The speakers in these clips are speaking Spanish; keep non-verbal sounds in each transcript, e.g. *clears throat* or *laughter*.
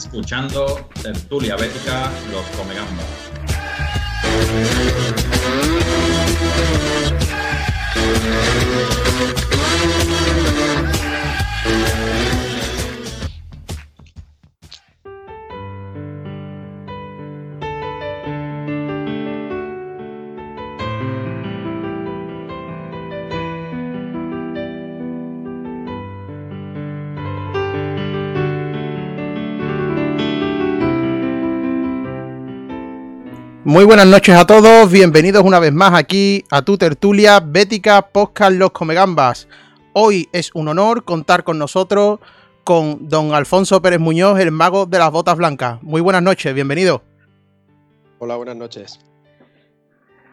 Escuchando Tertulia Bética Los Comegambas. Muy buenas noches a todos, bienvenidos una vez más aquí a tu tertulia Bética Podcast Los Comegambas. Hoy es un honor contar con nosotros con don Alfonso Pérez Muñoz, el mago de las botas blancas. Muy buenas noches, bienvenido. Hola, buenas noches.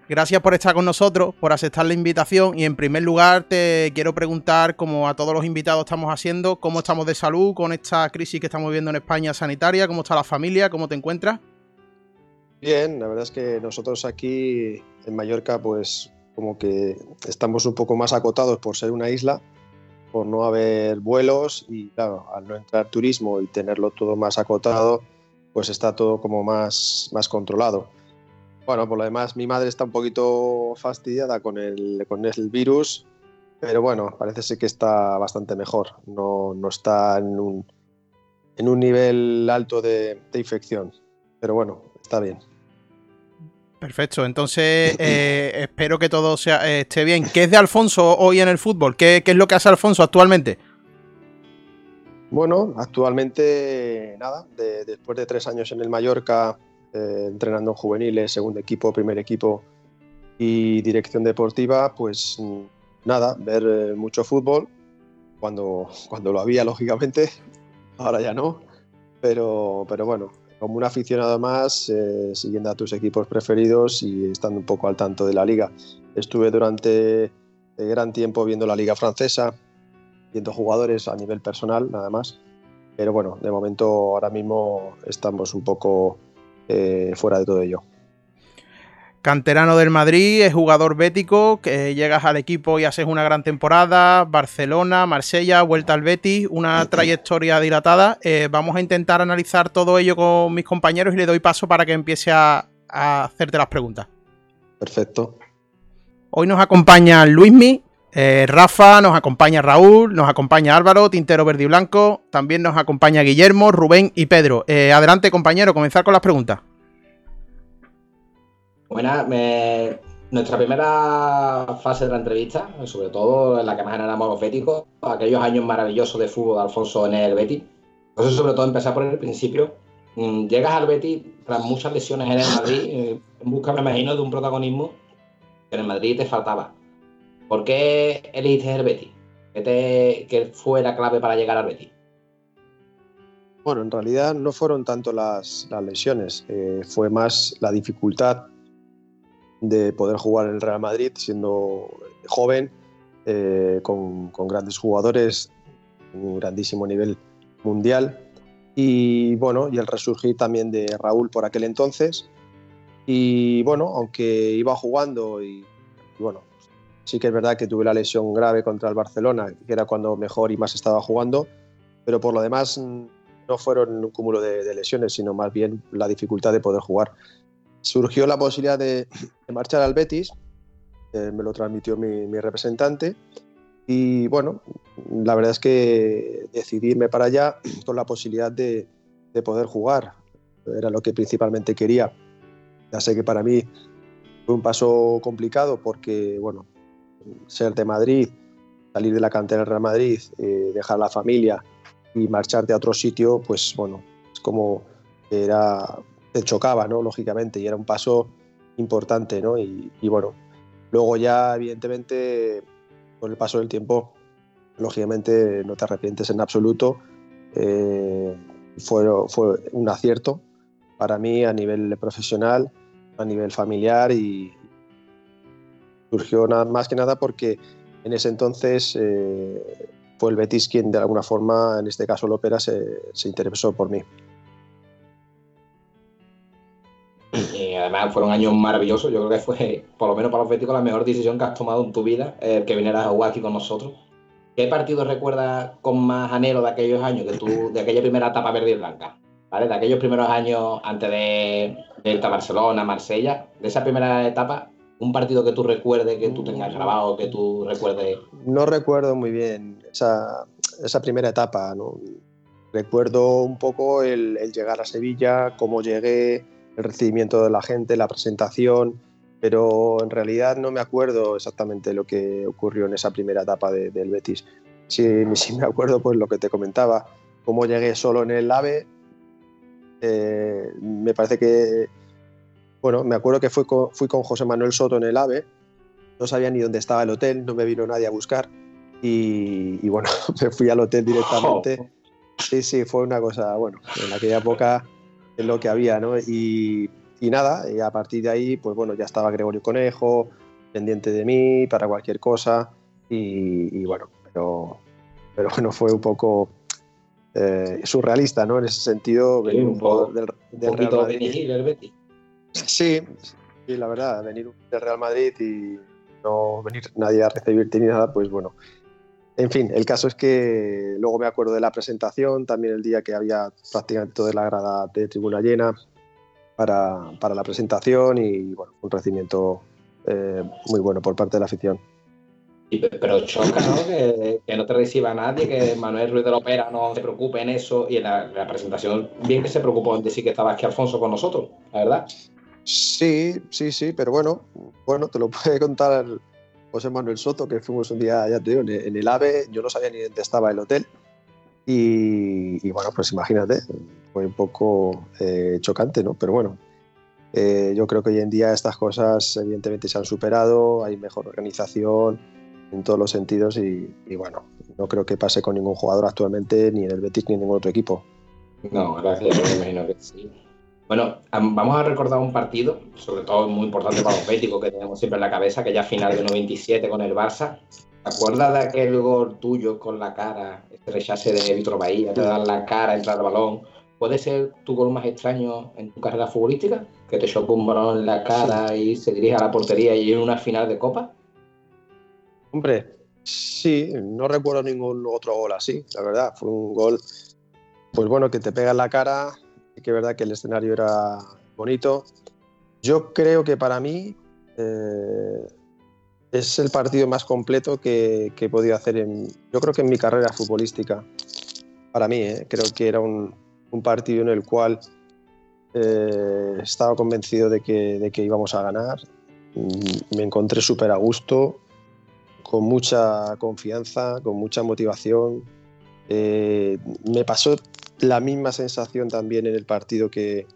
Gracias por estar con nosotros, por aceptar la invitación y en primer lugar te quiero preguntar, como a todos los invitados estamos haciendo, cómo estamos de salud con esta crisis que estamos viviendo en España sanitaria, cómo está la familia, cómo te encuentras. Bien, la verdad es que nosotros aquí en Mallorca pues como que estamos un poco más acotados por ser una isla, por no haber vuelos y claro, al no entrar turismo y tenerlo todo más acotado, pues está todo como más, más controlado. Bueno, por lo demás mi madre está un poquito fastidiada con el, con el virus, pero bueno, parece ser que está bastante mejor, no, no está en un, en un nivel alto de, de infección, pero bueno, está bien. Perfecto, entonces eh, espero que todo sea, eh, esté bien. ¿Qué es de Alfonso hoy en el fútbol? ¿Qué, ¿Qué, es lo que hace Alfonso actualmente? Bueno, actualmente nada, de, después de tres años en el Mallorca, eh, entrenando en juveniles, segundo equipo, primer equipo y dirección deportiva, pues nada, ver mucho fútbol, cuando, cuando lo había, lógicamente, *laughs* ahora ya no, pero, pero bueno, como un aficionado más, eh, siguiendo a tus equipos preferidos y estando un poco al tanto de la liga. Estuve durante eh, gran tiempo viendo la liga francesa, viendo jugadores a nivel personal, nada más. Pero bueno, de momento ahora mismo estamos un poco eh, fuera de todo ello. Canterano del Madrid, es jugador bético, que llegas al equipo y haces una gran temporada, Barcelona, Marsella, vuelta al Betis, una trayectoria dilatada. Eh, vamos a intentar analizar todo ello con mis compañeros y le doy paso para que empiece a, a hacerte las preguntas. Perfecto. Hoy nos acompaña Luismi, eh, Rafa, nos acompaña Raúl, nos acompaña Álvaro, Tintero Verde y Blanco, también nos acompaña Guillermo, Rubén y Pedro. Eh, adelante compañero, comenzar con las preguntas. Buena, me... nuestra primera fase de la entrevista, sobre todo en la que más generamos los béticos, aquellos años maravillosos de fútbol de Alfonso en el Betis. Entonces, sobre todo, empezar por el principio. Mm, llegas al Betis tras muchas lesiones en el Madrid, *laughs* eh, en busca, me imagino, de un protagonismo que en el Madrid te faltaba. ¿Por qué elegiste el Betis? ¿Qué, te... ¿Qué fue la clave para llegar al Betis? Bueno, en realidad no fueron tanto las, las lesiones, eh, fue más la dificultad de poder jugar en el Real Madrid siendo joven, eh, con, con, grandes jugadores, un grandísimo nivel mundial. Y bueno, y el resurgir también de Raúl por aquel entonces. Y bueno, aunque iba jugando y, bueno, sí que es verdad que tuve la lesión grave contra el Barcelona, que era cuando mejor y más estaba jugando, pero por lo demás no fueron un cúmulo de lesiones, sino más bien la dificultad de poder jugar surgió la posibilidad de, marchar al Betis, eh, me lo transmitió mi, representante y bueno, la verdad es que decidí irme para allá con la posibilidad de, de, poder jugar, era lo que principalmente quería. Ya sé que para mí fue un paso complicado porque, bueno, ser de Madrid, salir de la cantera del Real Madrid, eh, dejar la familia y marcharte a otro sitio, pues bueno, es como era chocaba, ¿no? Lógicamente, y era un paso importante, ¿no? Y, y, bueno, luego ya, evidentemente, con el paso del tiempo, lógicamente no te arrepientes en absoluto. Eh, fue, un acierto para mí a nivel profesional, a nivel familiar y surgió más que nada porque en ese entonces eh, fue el Betis quien de alguna forma, en este caso Lópera, se, se interesó por mí. Además fueron años maravillosos. Yo creo que fue, por lo menos para los béticos, la mejor decisión que has tomado en tu vida, el que vinieras a jugar aquí con nosotros. ¿qué partido recuerdas con más anhelo de aquellos años, que tú, de aquella primera etapa verde y blanca? ¿Vale? De aquellos primeros años antes de, de Barcelona, Marsella, de esa primera etapa, un partido que tú recuerdes, que tú tengas grabado, que tú recuerdes. No recuerdo muy bien esa, esa primera etapa, ¿no? Recuerdo un poco el, llegar a Sevilla, cómo llegué, el recibimiento de la gente, la presentación, pero en realidad no me acuerdo exactamente lo que ocurrió en esa primera etapa del Betis. *laughs* Sí, me acuerdo pues lo que te comentaba, cómo llegué solo en el AVE. Eh, me parece que, bueno, me acuerdo que fui con, fui con José Manuel Soto en el AVE, no sabía ni dónde estaba el hotel, no me vino nadie a buscar y, y bueno, *laughs* me fui al hotel directamente. *laughs* Sí, sí, fue una cosa, bueno, en aquella época es lo que había, ¿no? Y, nada, y a partir de ahí, pues bueno, ya estaba Gregorio Conejo, pendiente de mí para cualquier cosa, y, bueno, pero, pero bueno, fue un poco eh, surrealista, ¿no? En ese sentido, venir un, poco del, Real Madrid. el Betis. Sí, sí, la verdad, venir del Real Madrid y no venir nadie a recibirte ni nada, pues bueno, en fin, el caso es que luego me acuerdo de la presentación, también el día que había prácticamente toda la grada de tribuna llena para, la presentación y bueno, un recibimiento eh, muy bueno por parte de la afición. pero choca, ¿no? Que, no te reciba nadie, que Manuel Ruiz de la Opera no se preocupe en eso y en la, presentación, bien que se preocupó en decir que estaba aquí Alfonso con nosotros, la verdad. Sí, sí, sí, pero bueno, bueno, te lo puede contar José Manuel Soto, que fuimos un día, ya te digo, en el AVE, yo no sabía ni dónde estaba el hotel. Y, bueno, pues imagínate, fue un poco eh, chocante, ¿no? Pero bueno, eh, yo creo que hoy en día estas cosas evidentemente se han superado, hay mejor organización en todos los sentidos y, y bueno, no creo que pase con ningún jugador actualmente, ni en el Betis ni en ningún otro equipo. No, gracias, me imagino que sí. Bueno, vamos a recordar un partido, sobre todo muy importante para los béticos que tenemos siempre en la cabeza, que ya final de 97 con el Barça. ¿Te acuerdas de aquel gol tuyo con la cara, este rechace de Víctor Bahía, te dan la cara, entrar al balón? ¿Puede ser tu gol más extraño en tu carrera futbolística? Que te choca un balón en la cara y se dirige a la portería y en una final de Copa. Hombre, sí, no recuerdo ningún otro gol así, la verdad. Fue un gol, pues bueno, que te pega en la cara, que es verdad que el escenario era bonito. Yo creo que para mí eh, es el partido más completo que, he podido hacer en, yo creo que en mi carrera futbolística. Para mí, eh, creo que era un, partido en el cual eh, estaba convencido de que, de que íbamos a ganar. Mm, me encontré súper a gusto, con mucha confianza, con mucha motivación. me pasó la misma sensación también en el partido que,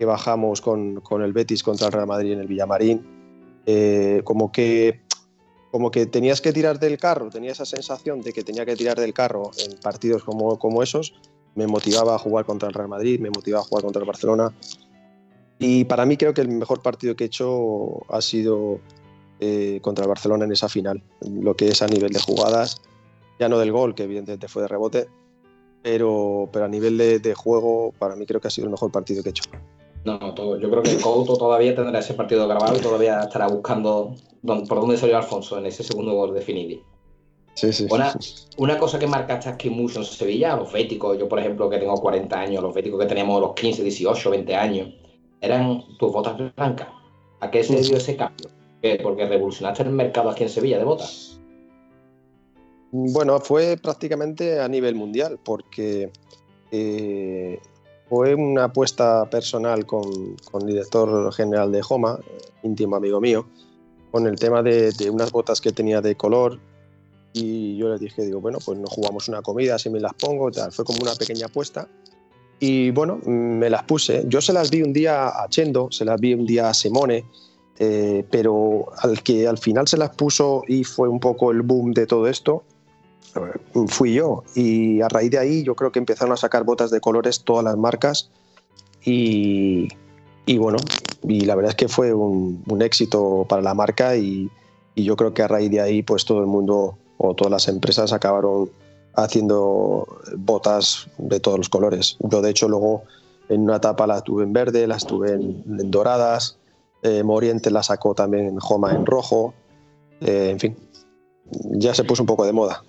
bajamos con, el Betis contra el Real Madrid en el Villamarín. Eh, como, que, como que tenías que tirar del carro, tenía esa sensación de que tenía que tirar del carro en partidos como, como esos. Me motivaba a jugar contra el Real Madrid, me motivaba a jugar contra el Barcelona. Y para mí creo que el mejor partido que he hecho ha sido eh, contra el Barcelona en esa final. Lo que es a nivel de jugadas, ya no del gol, que evidentemente fue de rebote, pero, pero a nivel de, juego, para mí creo que ha sido el mejor partido que he hecho. No, yo creo que el Couto todavía tendrá ese partido grabado y todavía estará buscando por dónde salió Alfonso en ese segundo gol de Finidi. Sí, sí, una, una, cosa que marcaste aquí mucho en Sevilla, los béticos, yo por ejemplo que tengo 40 años, los béticos que teníamos los 15, 18, 20 años, eran tus botas blancas. ¿A qué se dio ese cambio? Porque revolucionaste el mercado aquí en Sevilla de botas. Bueno, fue prácticamente a nivel mundial, porque eh, fue una apuesta personal con, el director general de Joma, íntimo amigo mío, con el tema de, unas botas que tenía de color. Y yo le dije, digo, bueno, pues nos jugamos una comida, si me las pongo, tal. Fue como una pequeña apuesta. Y bueno, me las puse. Yo se las vi un día a Chendo, se las vi un día a Simone, eh, pero al que al final se las puso y fue un poco el boom de todo esto, fui yo. Y a raíz de ahí yo creo que empezaron a sacar botas de colores todas las marcas y, bueno, y la verdad es que fue un, éxito para la marca y, yo creo que a raíz de ahí pues todo el mundo o todas las empresas acabaron haciendo botas de todos los colores. Yo de hecho luego en una etapa las tuve en verde, las tuve en, doradas, eh, Moriente la sacó también en Joma en rojo, eh, en fin, ya se puso un poco de moda.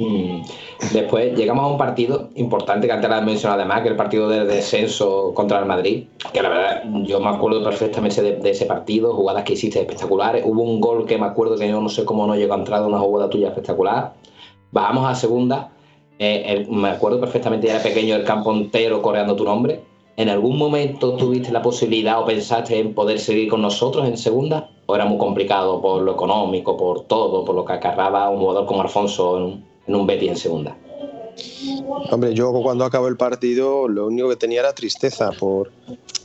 Mm. Después llegamos a un partido importante que antes la mencionado además, que el partido de descenso contra el Madrid, que la verdad yo me acuerdo perfectamente de, ese partido, jugadas que hiciste espectaculares. Hubo un gol que me acuerdo que yo no sé cómo no llegó a entrar, una jugada tuya espectacular. Bajamos a segunda, eh, me acuerdo perfectamente, ya era pequeño el campo entero coreando tu nombre. ¿En algún momento tuviste la posibilidad o pensaste en poder seguir con nosotros en segunda? ¿O era muy complicado por lo económico, por todo, por lo que acarraba un jugador como Alfonso en en un Betty en segunda. Hombre, yo cuando acabó el partido lo único que tenía era tristeza por,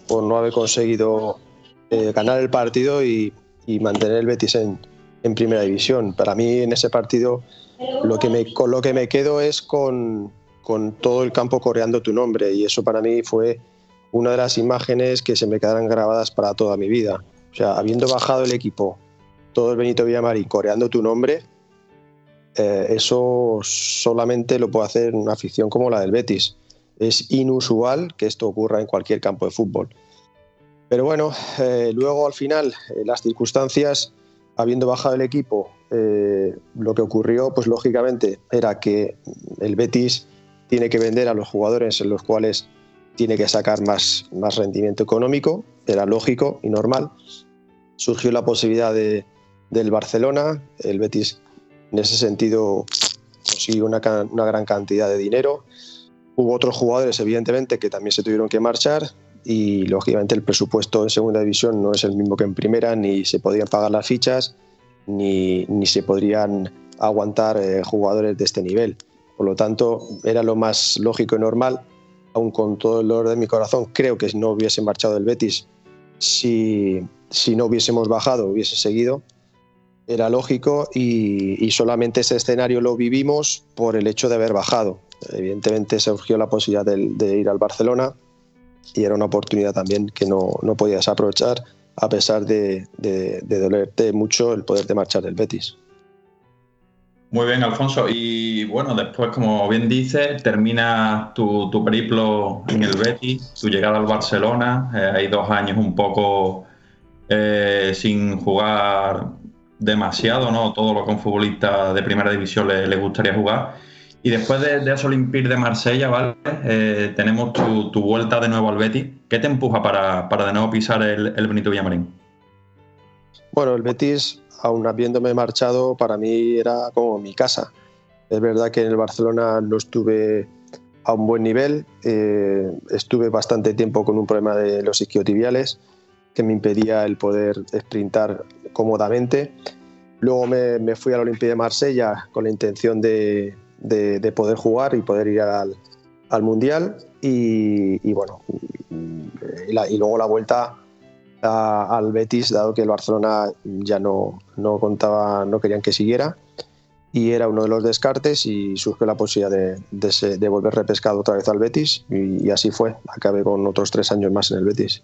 por no haber conseguido eh, ganar el partido y, mantener el Betis en, en, primera división. Para mí en ese partido lo que me, con lo que me quedo es con, con todo el campo coreando tu nombre y eso para mí fue una de las imágenes que se me quedarán grabadas para toda mi vida. O sea, habiendo bajado el equipo, todo el Benito Villamarín coreando tu nombre, eh, eso solamente lo puede hacer una afición como la del Betis. Es inusual que esto ocurra en cualquier campo de fútbol. Pero bueno, eh, luego al final, eh, las circunstancias, habiendo bajado el equipo, lo que ocurrió, pues lógicamente, era que el Betis tiene que vender a los jugadores en los cuales tiene que sacar más, más rendimiento económico, era lógico y normal. Surgió la posibilidad de, del Barcelona, el Betis en ese sentido consiguió una, gran cantidad de dinero. Hubo otros jugadores, evidentemente, que también se tuvieron que marchar y, lógicamente, el presupuesto en segunda división no es el mismo que en primera, ni se podían pagar las fichas, ni, se podrían aguantar eh, jugadores de este nivel. Por lo tanto, era lo más lógico y normal, aun con todo el dolor de mi corazón, creo que no hubiese marchado el Betis si, si no hubiésemos bajado, hubiese seguido era lógico y, solamente ese escenario lo vivimos por el hecho de haber bajado. Evidentemente surgió la posibilidad de, ir al Barcelona y era una oportunidad también que no, podías aprovechar a pesar de, dolerte mucho el poder de marchar del Betis. Muy bien, Alfonso. Y bueno, después, como bien dices, termina tu, periplo en el Betis, tu llegada al Barcelona. Eh, hay dos años un poco eh, sin jugar demasiado, ¿no? Todo lo que un futbolista de primera división le, gustaría jugar. Y después de, de ese de Marsella, ¿vale? Eh, tenemos tu, vuelta de nuevo al Betis. ¿Qué te empuja para, de nuevo pisar el, Benito Villamarín? Bueno, el Betis, aún habiéndome marchado, para mí era como mi casa. Es verdad que en el Barcelona no estuve a un buen nivel. Eh, estuve bastante tiempo con un problema de los isquiotibiales que me impedía el poder sprintar cómodamente. Luego me, fui a la Olimpia de Marsella con la intención de, poder jugar y poder ir al, Mundial. Y, bueno, y, luego la vuelta al Betis, dado que el Barcelona ya no, no contaba, no querían que siguiera. Y era uno de los descartes y surgió la posibilidad de, de, volver repescado otra vez al Betis. Y, y así fue. Acabé con otros tres años más en el Betis.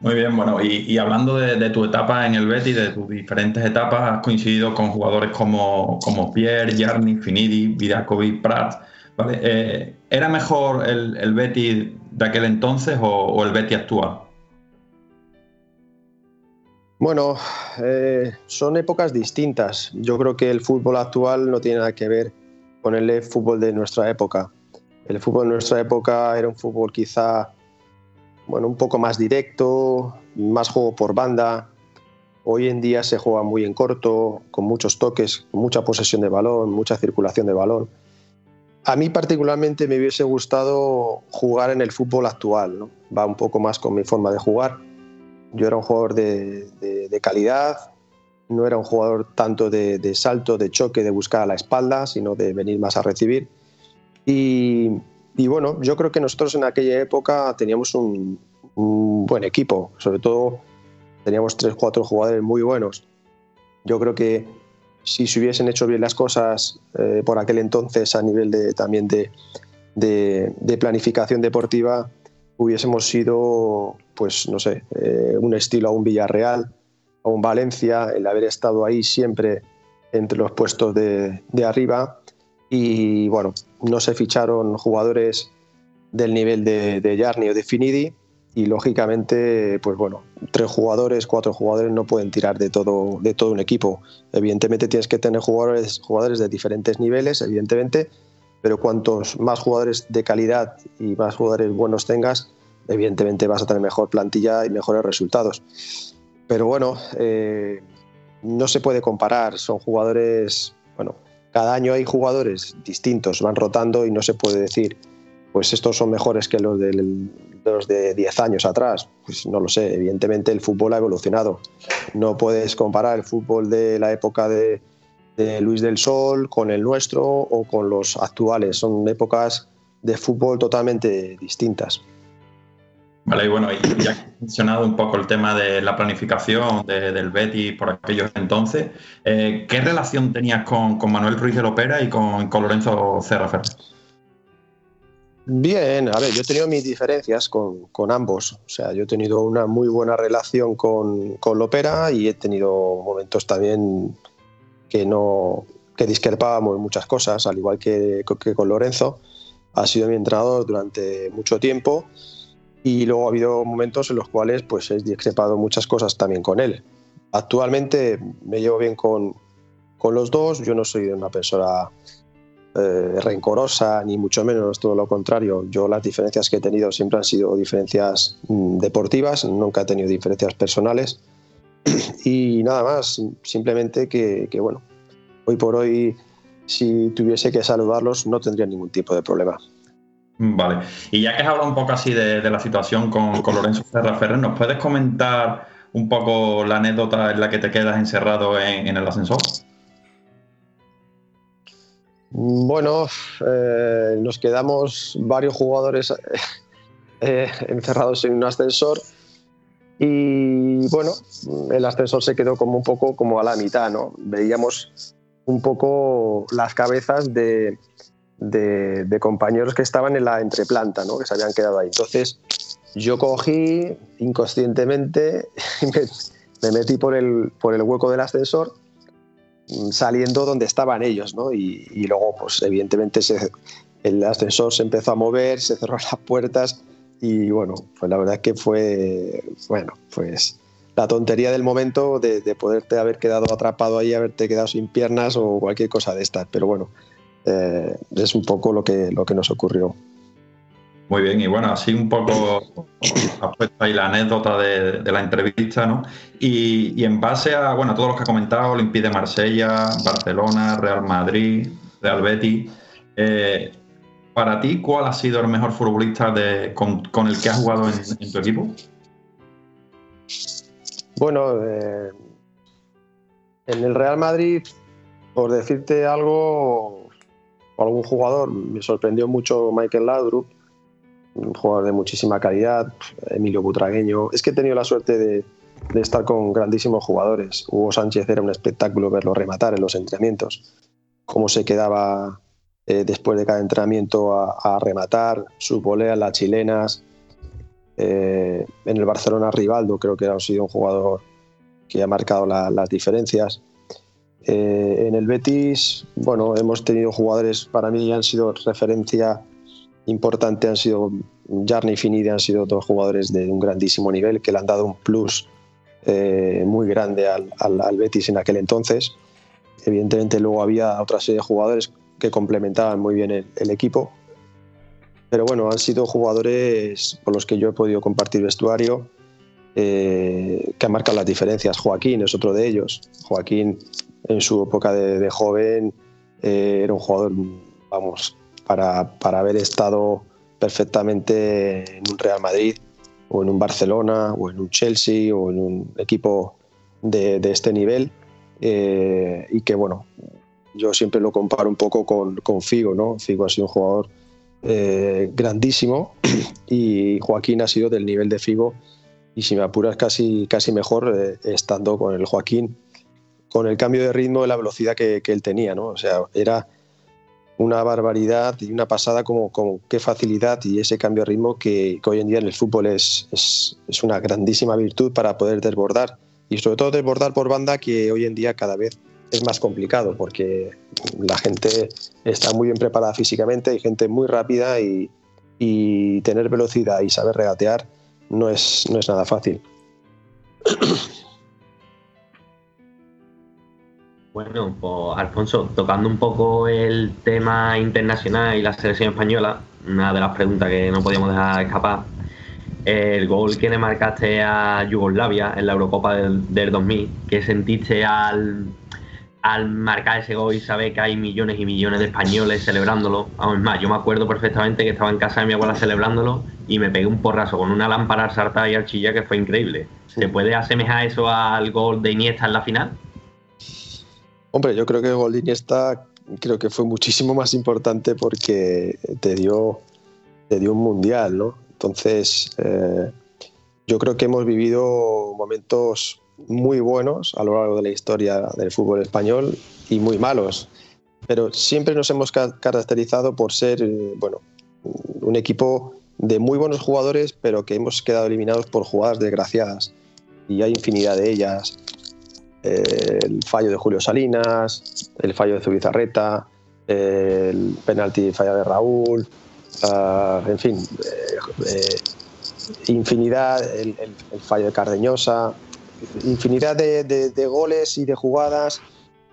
Muy bien, bueno, y, hablando de, tu etapa en el Betis, de tus diferentes etapas, has coincidido con jugadores como, como Pierre, Jarni, Finidi, Vidakovic, Prat. ¿vale? Eh, ¿Era mejor el, el, Betis de aquel entonces o, el Betis actual? Bueno, eh, son épocas distintas. Yo creo que el fútbol actual no tiene nada que ver con el fútbol de nuestra época. El fútbol de nuestra época era un fútbol quizá bueno, un poco más directo, más juego por banda. Hoy en día se juega muy en corto, con muchos toques, mucha posesión de balón, mucha circulación de balón. A mí particularmente me hubiese gustado jugar en el fútbol actual, va un poco más con mi forma de jugar. Yo era un jugador de, calidad, no era un jugador tanto de, de, salto, de choque, de buscar a la espalda, sino de venir más a recibir. Y, y bueno, yo creo que nosotros en aquella época teníamos un, buen equipo, sobre todo teníamos tres, cuatro jugadores muy buenos. Yo creo que si se hubiesen hecho bien las cosas eh, por aquel entonces a nivel de, también de, planificación deportiva, hubiésemos sido, pues no sé, eh, un estilo a un Villarreal, a un Valencia, el haber estado ahí siempre entre los puestos de arriba y bueno, no se ficharon jugadores del nivel de, de Jarni o de Finidi y lógicamente, pues bueno, tres jugadores, cuatro jugadores no pueden tirar de todo, de todo un equipo. Evidentemente tienes que tener jugadores, jugadores de diferentes niveles, evidentemente, pero cuantos más jugadores de calidad y más jugadores buenos tengas, evidentemente vas a tener mejor plantilla y mejores resultados. Pero bueno, eh, no se puede comparar, son jugadores, bueno, cada año hay jugadores distintos, van rotando y no se puede decir, pues estos son mejores que los, de los de 10 años atrás. Pues no lo sé, evidentemente el fútbol ha evolucionado. No puedes comparar el fútbol de la época de, de Luis del Sol con el nuestro o con los actuales. Son épocas de fútbol totalmente distintas. Vale, y bueno, ya he mencionado un poco el tema de la planificación del Betty por aquellos entonces. Eh, ¿Qué relación tenías con, Manuel Ruiz de Lopera y con, Lorenzo Cerrafer? Bien, a ver, yo he tenido mis diferencias con, ambos. O sea, yo he tenido una muy buena relación con, con Lopera y he tenido momentos también que no que discrepábamos muchas cosas, al igual que, que con Lorenzo. Ha sido mi entrenador durante mucho tiempo y luego ha habido momentos en los cuales pues he discrepado muchas cosas también con él. Actualmente me llevo bien con, con los dos, yo no soy una persona eh, rencorosa ni mucho menos, todo lo contrario. Yo las diferencias que he tenido siempre han sido diferencias mm, deportivas, nunca he tenido diferencias personales *clears throat* y nada más, simplemente que, que bueno, hoy por hoy si tuviese que saludarlos no tendría ningún tipo de problema. Vale. Y ya que has hablado un poco así de, la situación con, Lorenzo Ferrer, ¿nos puedes comentar un poco la anécdota en la que te quedas encerrado en, el ascensor? Bueno, eh, nos quedamos varios jugadores *laughs* eh, encerrados en un ascensor y bueno, el ascensor se quedó como un poco como a la mitad, ¿no? Veíamos un poco las cabezas de, de, compañeros que estaban en la entreplanta, ¿no? que se habían quedado ahí. Entonces yo cogí inconscientemente, *laughs* me, me metí por el, por el hueco del ascensor mm, saliendo donde estaban ellos, ¿no? Y, luego, pues evidentemente el ascensor se empezó a mover, se cerró *laughs* las puertas y bueno, pues la verdad es que fue, bueno, pues la tontería del momento de, de poderte haber quedado atrapado ahí, haberte quedado sin piernas o cualquier cosa de estas, pero bueno, eh, es un poco lo que, lo que nos ocurrió. Muy bien, y bueno, así un poco has puesto ahí la anécdota de, la entrevista, ¿no? Y, en base a, bueno, todos los que ha comentado, Olympique de Marsella, Barcelona, Real Madrid, Real Betis, eh, para ti, ¿cuál ha sido el mejor futbolista con, el que has jugado en, tu equipo? Bueno, eh, en el Real Madrid, por decirte algo, algún jugador. Me sorprendió mucho Michael Laudrup, un jugador de muchísima calidad, Emilio Butragueño. Es que he tenido la suerte de, estar con grandísimos jugadores. Hugo Sánchez era un espectáculo verlo rematar en los entrenamientos, cómo se quedaba eh, después de cada entrenamiento a, rematar, sus voleas, las chilenas. Eh, en el Barcelona Rivaldo creo que ha sido un jugador que ha marcado las diferencias. Eh, en el Betis, bueno, hemos tenido jugadores, para mí han sido referencia importante, han sido Jarni Finide, han sido dos jugadores de un grandísimo nivel que le han dado un plus eh, muy grande al, Betis en aquel entonces. Evidentemente luego había otra serie de jugadores que complementaban muy bien el, equipo. Pero bueno, han sido jugadores con los que yo he podido compartir vestuario, eh, que han marcado las diferencias. Joaquín es otro de ellos. Joaquín en su época de, joven eh, era un jugador, vamos, para, para, haber estado perfectamente en un Real Madrid o en un Barcelona o en un Chelsea o en un equipo de, este nivel eh, y que bueno, yo siempre lo comparo un poco con, con Figo, ¿no? Figo ha sido un jugador grandísimo *clears throat* y Joaquín ha sido del nivel de Figo y si me apuras casi, casi mejor estando con el Joaquín con el cambio de ritmo y la velocidad que, él tenía, ¿no? O sea, era una barbaridad y una pasada como, como qué facilidad y ese cambio de ritmo que, hoy en día en el fútbol es, es, una grandísima virtud para poder desbordar y sobre todo desbordar por banda que hoy en día cada vez es más complicado porque la gente está muy bien preparada físicamente, hay gente muy rápida y, y tener velocidad y saber regatear no es, no es nada fácil. Bueno, pues Alfonso, tocando un poco el tema internacional y la selección española, una de las preguntas que no podíamos dejar escapar, el gol que le marcaste a Yugoslavia en la Eurocopa del, del 2000, ¿qué sentiste al, al marcar ese gol y saber que hay millones y millones de españoles celebrándolo. Aún más, yo me acuerdo perfectamente que estaba en casa de mi abuela celebrándolo y me pegué un porrazo con una lámpara al y al chilla que fue increíble. ¿Se puede asemejar eso al gol de Iniesta en la final? Hombre, yo creo que el gol de Iniesta creo que fue muchísimo más importante porque te dio, te dio un mundial, ¿no? Entonces, eh, yo creo que hemos vivido momentos muy buenos a lo largo de la historia del fútbol español y muy malos. Pero siempre nos hemos caracterizado por ser eh, bueno, un equipo de muy buenos jugadores, pero que hemos quedado eliminados por jugadas desgraciadas. Y hay infinidad de ellas. Eh, el fallo de Julio Salinas, el fallo de Zubizarreta, el penalti falla de Raúl, ah, en fin, eh, infinidad, el, el, fallo de Cardeñosa, infinidad de, goles y de jugadas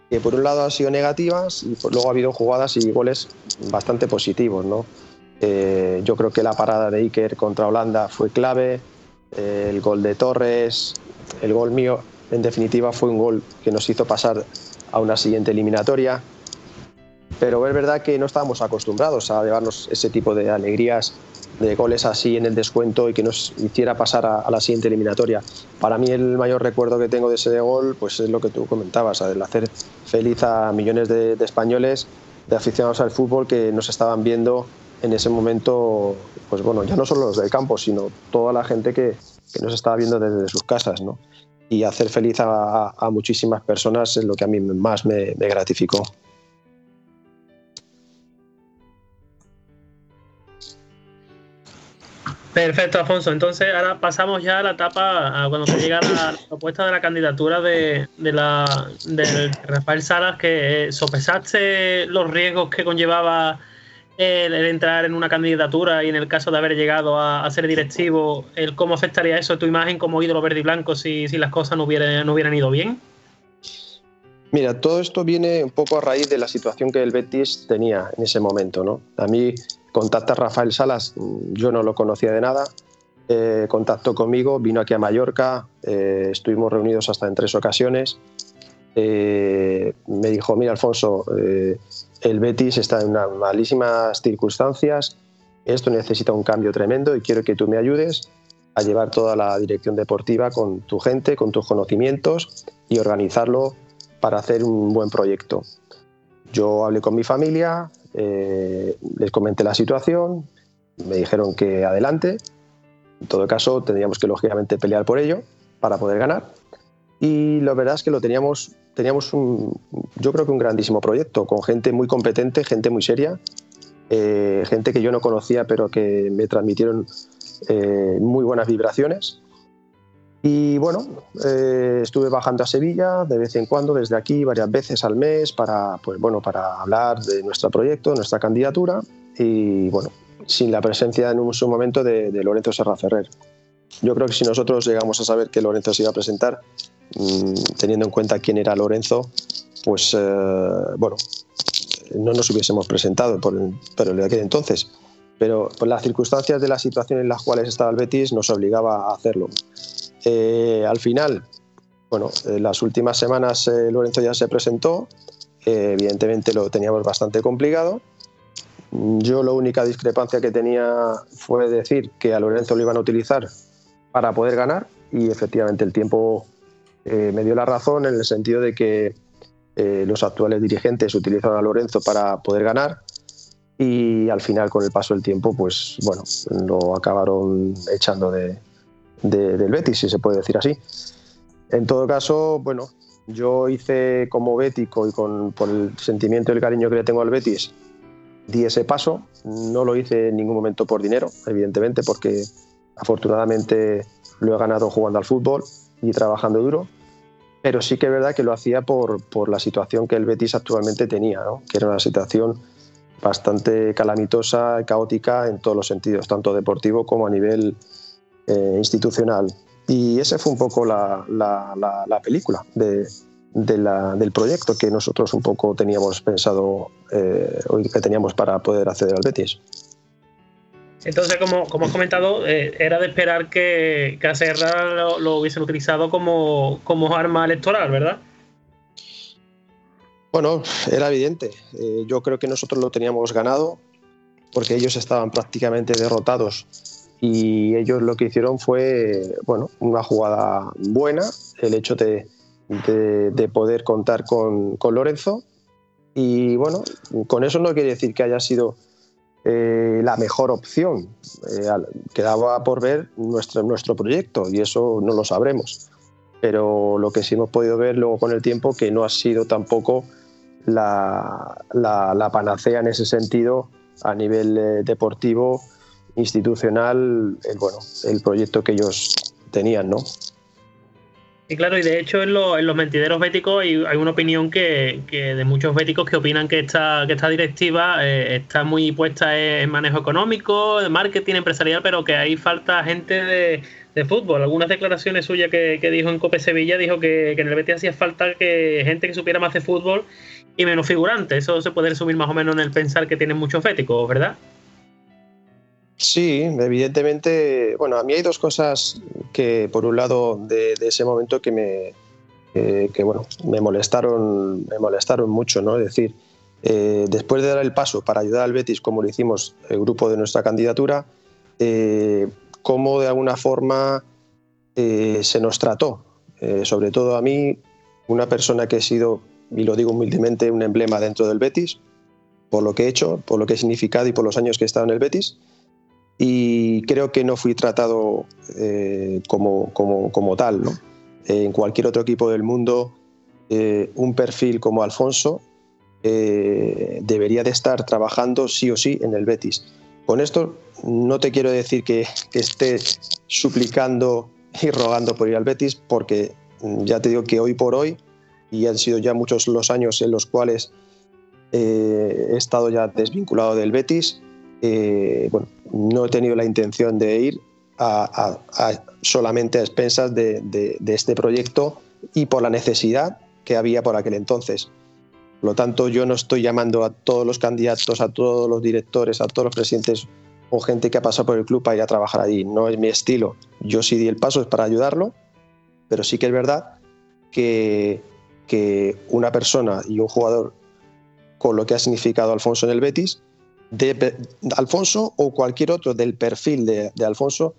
que por un lado han sido negativas y luego ha habido jugadas y goles bastante positivos. ¿no? Eh, yo creo que la parada de Iker contra Holanda fue clave, eh, el gol de Torres, el gol mío en definitiva fue un gol que nos hizo pasar a una siguiente eliminatoria. Pero es verdad que no estábamos acostumbrados a llevarnos ese tipo de alegrías de goles así en el descuento y que nos hiciera pasar a, la siguiente eliminatoria. Para mí el mayor recuerdo que tengo de ese gol pues es lo que tú comentabas, el hacer feliz a millones de, españoles, de aficionados al fútbol que nos estaban viendo en ese momento, pues bueno, ya no solo los del campo, sino toda la gente que, nos estaba viendo desde sus casas, ¿no? Y hacer feliz a, muchísimas personas es lo que a mí más me gratificó. Perfecto, Alfonso. Entonces, ahora pasamos ya a la etapa, a cuando se llega a la *coughs* propuesta de la candidatura de, la, Rafael Salas, que sopesaste los riesgos que conllevaba el, entrar en una candidatura y en el caso de haber llegado a, ser directivo, el cómo afectaría eso a tu imagen como ídolo verde y blanco si, si las cosas no hubieran, no hubieran ido bien. Mira, todo esto viene un poco a raíz de la situación que el Betis tenía en ese momento. ¿no? A mí contacta a Rafael Salas, yo no lo conocía de nada, eh, contactó conmigo, vino aquí a Mallorca, eh, estuvimos reunidos hasta en tres ocasiones. Eh, me dijo, mira Alfonso, el Betis está en unas malísimas circunstancias, esto necesita un cambio tremendo y quiero que tú me ayudes a llevar toda la dirección deportiva con tu gente, con tus conocimientos y organizarlo para hacer un buen proyecto. Yo hablé con mi familia, eh, les comenté la situación, me dijeron que adelante. En todo caso, tendríamos que lógicamente pelear por ello para poder ganar. Y la verdad es que lo teníamos, teníamos un, yo creo que un grandísimo proyecto, con gente muy competente, gente muy seria, eh, gente que yo no conocía, pero que me transmitieron eh, muy buenas vibraciones. Y bueno, eh, estuve bajando a Sevilla de vez en cuando, desde aquí, varias veces al mes, para, pues, bueno, para hablar de nuestro proyecto, de nuestra candidatura y bueno, sin la presencia en un momento de, Lorenzo Serra Ferrer. Yo creo que si nosotros llegamos a saber que Lorenzo se iba a presentar, mm, teniendo en cuenta quién era Lorenzo, pues eh, bueno, no nos hubiésemos presentado por, pero de aquel entonces. Pero por las circunstancias de la situación en las cuales estaba el Betis nos obligaba a hacerlo. Eh, al final, bueno, en las últimas semanas eh, Lorenzo ya se presentó, eh, evidentemente lo teníamos bastante complicado. Yo la única discrepancia que tenía fue decir que a Lorenzo lo iban a utilizar para poder ganar y efectivamente el tiempo me dio la razón en el sentido de que los actuales dirigentes utilizaron a Lorenzo para poder ganar y al final con el paso del tiempo pues bueno lo acabaron echando de, del Betis, si se puede decir así. En todo caso, bueno, yo hice como bético y con, por el sentimiento y el cariño que le tengo al Betis, di ese paso. No lo hice en ningún momento por dinero, evidentemente, porque afortunadamente lo he ganado jugando al fútbol y trabajando duro. Pero sí que es verdad que lo hacía por, por la situación que el Betis actualmente tenía, que era una situación bastante calamitosa caótica en todos los sentidos, tanto deportivo como a nivel eh, institucional. Y esa fue un poco la, película de, del proyecto que nosotros un poco teníamos pensado eh, que teníamos para poder acceder al Betis. Entonces, como, como has comentado, eh, era de esperar que, que a Serra lo, hubiesen utilizado como, como, arma electoral, ¿verdad? Bueno, era evidente. Eh, yo creo que nosotros lo teníamos ganado porque ellos estaban prácticamente derrotados y ellos lo que hicieron fue, bueno, una jugada buena, el hecho de, de, poder contar con, con Lorenzo y bueno, con eso no quiere decir que haya sido eh, la mejor opción. Eh, quedaba por ver nuestro, nuestro proyecto y eso no lo sabremos. Pero lo que sí hemos podido ver luego con el tiempo que no ha sido tampoco la, la, panacea en ese sentido a nivel eh, deportivo, institucional, el, bueno, el proyecto que ellos tenían, ¿no? Y claro, y de hecho en, los mentideros béticos hay, hay una opinión que, de muchos béticos que opinan que esta, que esta directiva eh, está muy puesta en, manejo económico, de marketing empresarial, pero que ahí falta gente de, fútbol. Algunas declaraciones suyas que, dijo en Cope Sevilla dijo que, en el Betis hacía falta que gente que supiera más de fútbol y menos figurante. Eso se puede resumir más o menos en el pensar que tienen muchos béticos, ¿verdad? Sí, evidentemente, bueno, a mí hay dos cosas que, por un lado, de, ese momento que me, que, bueno, me molestaron, me molestaron mucho, ¿no? Es decir, eh, después de dar el paso para ayudar al Betis, como lo hicimos el grupo de nuestra candidatura, eh, cómo de alguna forma eh, se nos trató, sobre todo a mí, una persona que he sido, y lo digo humildemente, un emblema dentro del Betis, por lo que he hecho, por lo que he significado y por los años que he estado en el Betis y creo que no fui tratado eh, como, como, como, tal. ¿no? en cualquier otro equipo del mundo, eh, un perfil como Alfonso eh, debería de estar trabajando sí o sí en el Betis. Con esto no te quiero decir que, que esté suplicando y rogando por ir al Betis, porque ya te digo que hoy por hoy, y han sido ya muchos los años en los cuales he estado ya desvinculado del Betis, eh, bueno, no he tenido la intención de ir solamente a expensas de, este proyecto y por la necesidad que había por aquel entonces. Por lo tanto, yo no estoy llamando a todos los candidatos, a todos los directores, a todos los presidentes o gente que ha pasado por el club para ir a trabajar allí. No es mi estilo. Yo sí di el paso es para ayudarlo, pero sí que es verdad que, que una persona y un jugador con lo que ha significado Alfonso en el Betis, de Alfonso o cualquier otro del perfil de, Alfonso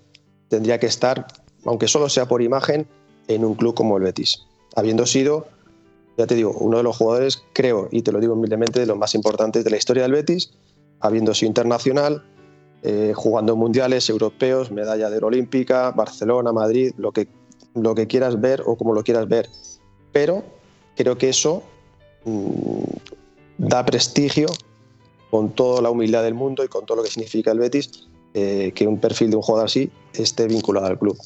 tendría que estar, aunque solo sea por imagen, en un club como el Betis. Habiendo sido, ya te digo, uno de los jugadores, creo, y te lo digo humildemente, de los más importantes de la historia del Betis, habiendo sido internacional, eh, jugando mundiales, europeos, medalla de olímpica, Barcelona, Madrid, lo que, lo que quieras ver o como lo quieras ver. Pero creo que eso mm, da prestigio con toda la humildad del mundo y con todo lo que significa el Betis, eh, que un perfil de un jugador así esté vinculado al club.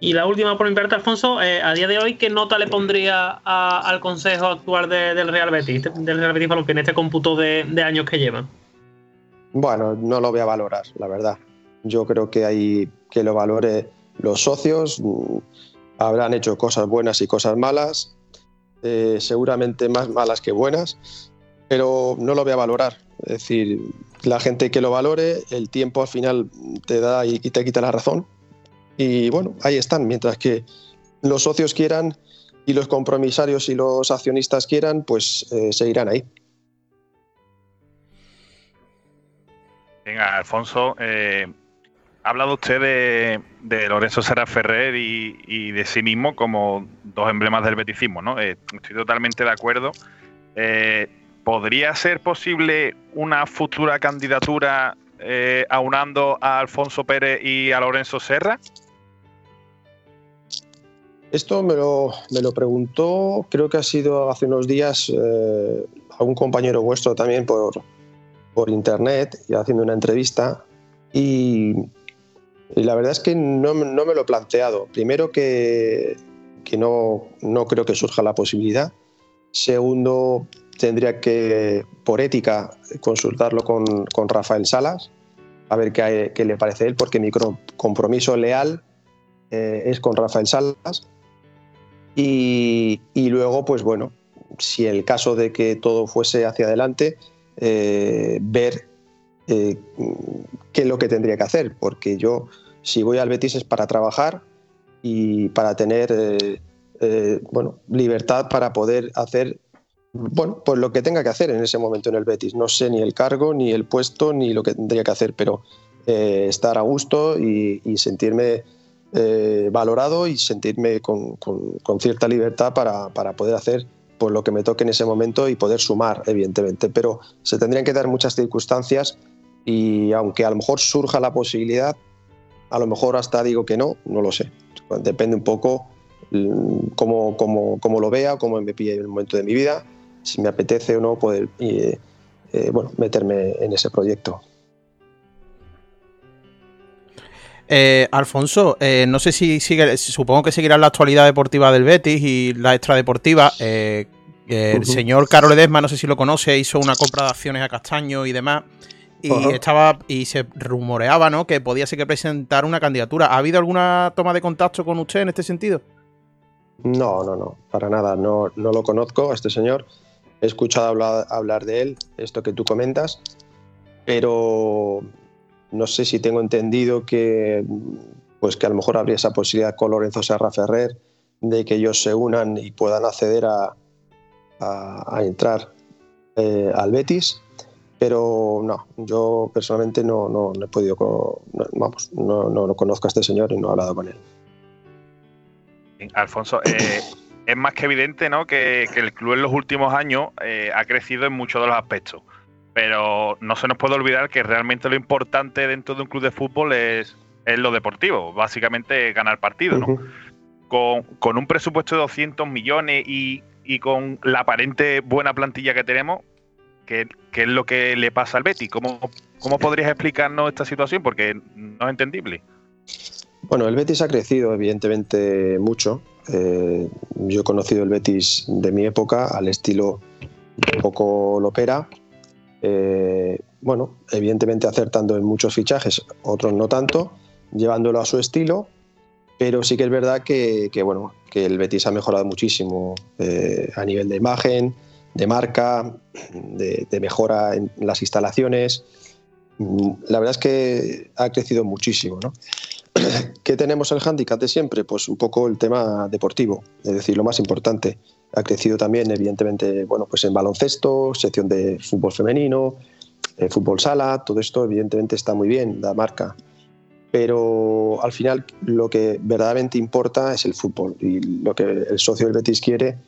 Y la última por mi parte, Alfonso, eh, a día de hoy, ¿qué nota le pondría al consejo actual del Real Betis, del Real Betis en este cómputo de, años que llevan? Bueno, no lo voy a valorar, la verdad. Yo creo que hay que lo valore los socios. Habrán hecho cosas buenas y cosas malas, eh, seguramente más malas que buenas, pero no lo voy a valorar. Es decir, la gente que lo valore, el tiempo al final te da y te quita la razón. Y bueno, ahí están, mientras que los socios quieran y los compromisarios y los accionistas quieran, pues eh, seguirán ahí. Venga, Alfonso, eh, ha hablado usted de, Lorenzo Serra Ferrer y, de sí mismo como dos emblemas del beticismo, ¿no? Eh, estoy totalmente de acuerdo. ¿Podría ser posible una futura candidatura eh, aunando a Alfonso Pérez y a Lorenzo Serra? Esto me lo, me lo preguntó, creo que ha sido hace unos días, eh, a un compañero vuestro también por, por internet, y haciendo una entrevista. Y, la verdad es que no, no, me lo he planteado. Primero que, que no, no creo que surja la posibilidad. Segundo, tendría que, por ética, consultarlo con, Rafael Salas, a ver qué, qué le parece a él, porque mi compromiso leal eh, es con Rafael Salas. Y, y, luego, pues bueno, si el caso de que todo fuese hacia adelante, eh, ver eh, qué es lo que tendría que hacer, porque yo, si voy al Betis es para trabajar y para tener bueno, libertad para poder hacer bueno, pues lo que tenga que hacer en ese momento en el Betis. No sé ni el cargo, ni el puesto, ni lo que tendría que hacer, pero estar a gusto y, y sentirme eh, valorado y sentirme con, cierta libertad para, poder hacer pues, lo que me toque en ese momento y poder sumar, evidentemente. Pero se tendrían que dar muchas circunstancias y aunque a lo mejor surja la posibilidad, a lo mejor hasta digo que no, no lo sé. Depende un poco mm, cómo, cómo, lo vea, cómo me pille en el momento de mi vida, si me apetece o no poder eh, eh, bueno, meterme en ese proyecto. Eh, Alfonso, eh, no sé si sigue, supongo que seguirá la actualidad deportiva del Betis y la extradeportiva. Eh, el señor Carol Edesma, no sé si lo conoce, hizo una compra de acciones a Castaño y demás. Y estaba y se rumoreaba, ¿no? Que podía ser que presentara una candidatura. ¿Ha habido alguna toma de contacto con usted en este sentido? No, no, no, para nada. No, no lo conozco a este señor. He escuchado hablar, de él, esto que tú comentas, pero no sé si tengo entendido que, pues que a lo mejor habría esa posibilidad con Lorenzo Serra Ferrer de que ellos se unan y puedan acceder a, entrar eh, al Betis, pero no, yo personalmente no, no, he podido, vamos, no, no, conozco a este señor y no he hablado con él. Alfonso, eh, es más que evidente ¿no? que, el club en los últimos años eh, ha crecido en muchos de los aspectos pero no se nos puede olvidar que realmente lo importante dentro de un club de fútbol es, lo deportivo, básicamente ganar partidos, ¿no? con, un presupuesto de 200 millones y, con la aparente buena plantilla que tenemos, ¿qué, es lo que le pasa al Betis? ¿Cómo, ¿Cómo podrías explicarnos esta situación? Porque no es entendible. Bueno, el Betis ha crecido evidentemente mucho. Eh, yo he conocido el Betis de mi época al estilo un poco lopera, eh, bueno, evidentemente acertando en muchos fichajes, otros no tanto, llevándolo a su estilo, pero sí que es verdad que, bueno, que el Betis ha mejorado muchísimo eh, a nivel de imagen, de marca, de, mejora en las instalaciones. La verdad es que ha crecido muchísimo. ¿no? *clears throat* ¿Qué tenemos el hándicap de siempre? Pues un poco el tema deportivo, es decir, lo más importante ha crecido también, evidentemente, bueno, pues en baloncesto, sección de fútbol femenino, eh, fútbol sala, todo esto evidentemente está muy bien, da marca. Pero al final lo que verdaderamente importa es el fútbol y lo que el socio del Betis quiere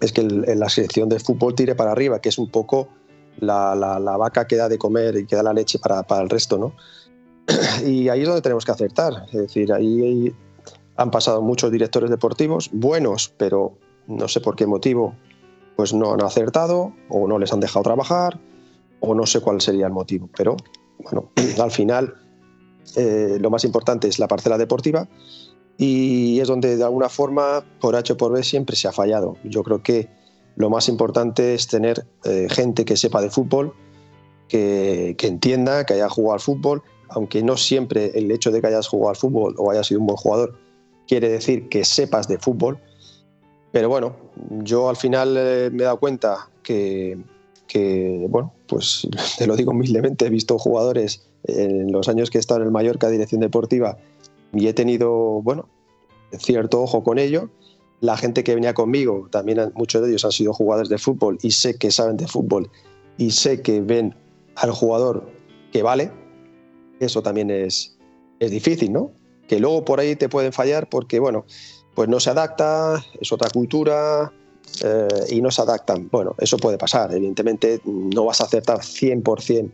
es que la selección de fútbol tire para arriba, que es un poco la, vaca que da de comer y que da la leche para el resto, ¿no? Y ahí es donde tenemos que acertar. Es decir, ahí han pasado muchos directores deportivos, buenos, pero no sé por qué motivo, pues no han acertado o no les han dejado trabajar o no sé cuál sería el motivo. Pero bueno, *clears throat* al final eh, lo más importante es la parcela deportiva y es donde de alguna forma, por H o por B, siempre se ha fallado. Yo creo que lo más importante es tener eh, gente que sepa de fútbol, que, que, entienda, que haya jugado al fútbol, aunque no siempre el hecho de que hayas jugado al fútbol o hayas sido un buen jugador quiere decir que sepas de fútbol, pero bueno, yo al final eh, me he dado cuenta que, bueno, pues *laughs* te lo digo humildemente, he visto jugadores en los años que he estado en el Mallorca Dirección Deportiva y he tenido, bueno, cierto ojo con ello. La gente que venía conmigo, también muchos de ellos han sido jugadores de fútbol y sé que saben de fútbol y sé que ven al jugador que vale. Eso también es, es difícil, ¿no? Que luego por ahí te pueden fallar porque, bueno, pues no se adapta, es otra cultura eh, y no se adaptan. Bueno, eso puede pasar, evidentemente no vas a acertar 100%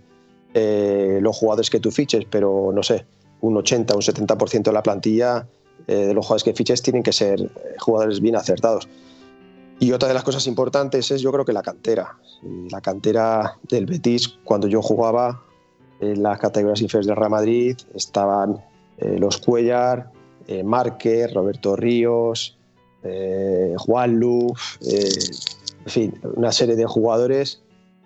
eh, los jugadores que tú fiches, pero no sé, un 80, un 70% de la plantilla eh, de los jugadores que fiches tienen que ser jugadores bien acertados. Y otra de las cosas importantes es yo creo que la cantera. La cantera del Betis, cuando yo jugaba en las categorías inferiores del Real Madrid, estaban los Cuellar, eh, Márquez, Roberto Ríos, eh, Juan Luz, eh, en fin, una serie de jugadores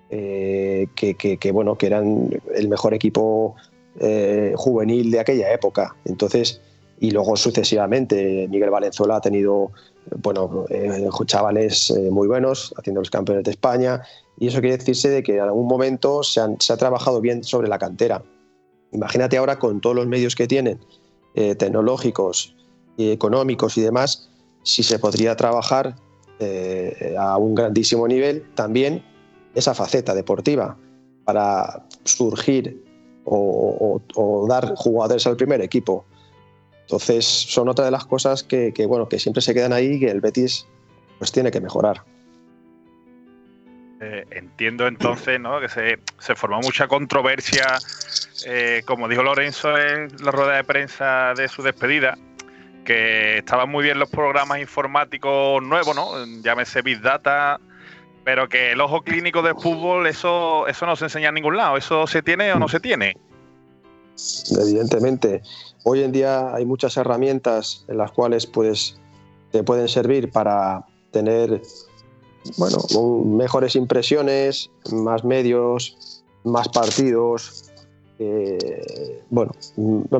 que, bueno, que eran el mejor equipo eh, juvenil de aquella época. Entonces, y luego sucesivamente, Miguel Valenzuela ha tenido, bueno, eh, chavales eh, muy buenos, haciendo los campeones de España, y eso quiere decirse de que en algún momento se, se ha trabajado bien sobre la cantera. Imagínate ahora con todos los medios que tienen, tecnológicos, y económicos y demás, si se podría trabajar a un grandísimo nivel también esa faceta deportiva para surgir o, dar jugadores al primer equipo. Entonces son otra de las cosas que, bueno, que siempre se quedan ahí y que el Betis pues tiene que mejorar. Eh, entiendo entonces ¿no? que se, formó mucha controversia, eh, como dijo Lorenzo en la rueda de prensa de su despedida, que estaban muy bien los programas informáticos nuevos, ¿no? llámese Big Data, pero que el ojo clínico del fútbol, eso, eso no se enseña en ningún lado. ¿Eso se tiene o no se tiene? Evidentemente. Hoy en día hay muchas herramientas en las cuales pues, te pueden servir para tener bueno, mejores impresiones, más medios, más partidos, eh, bueno,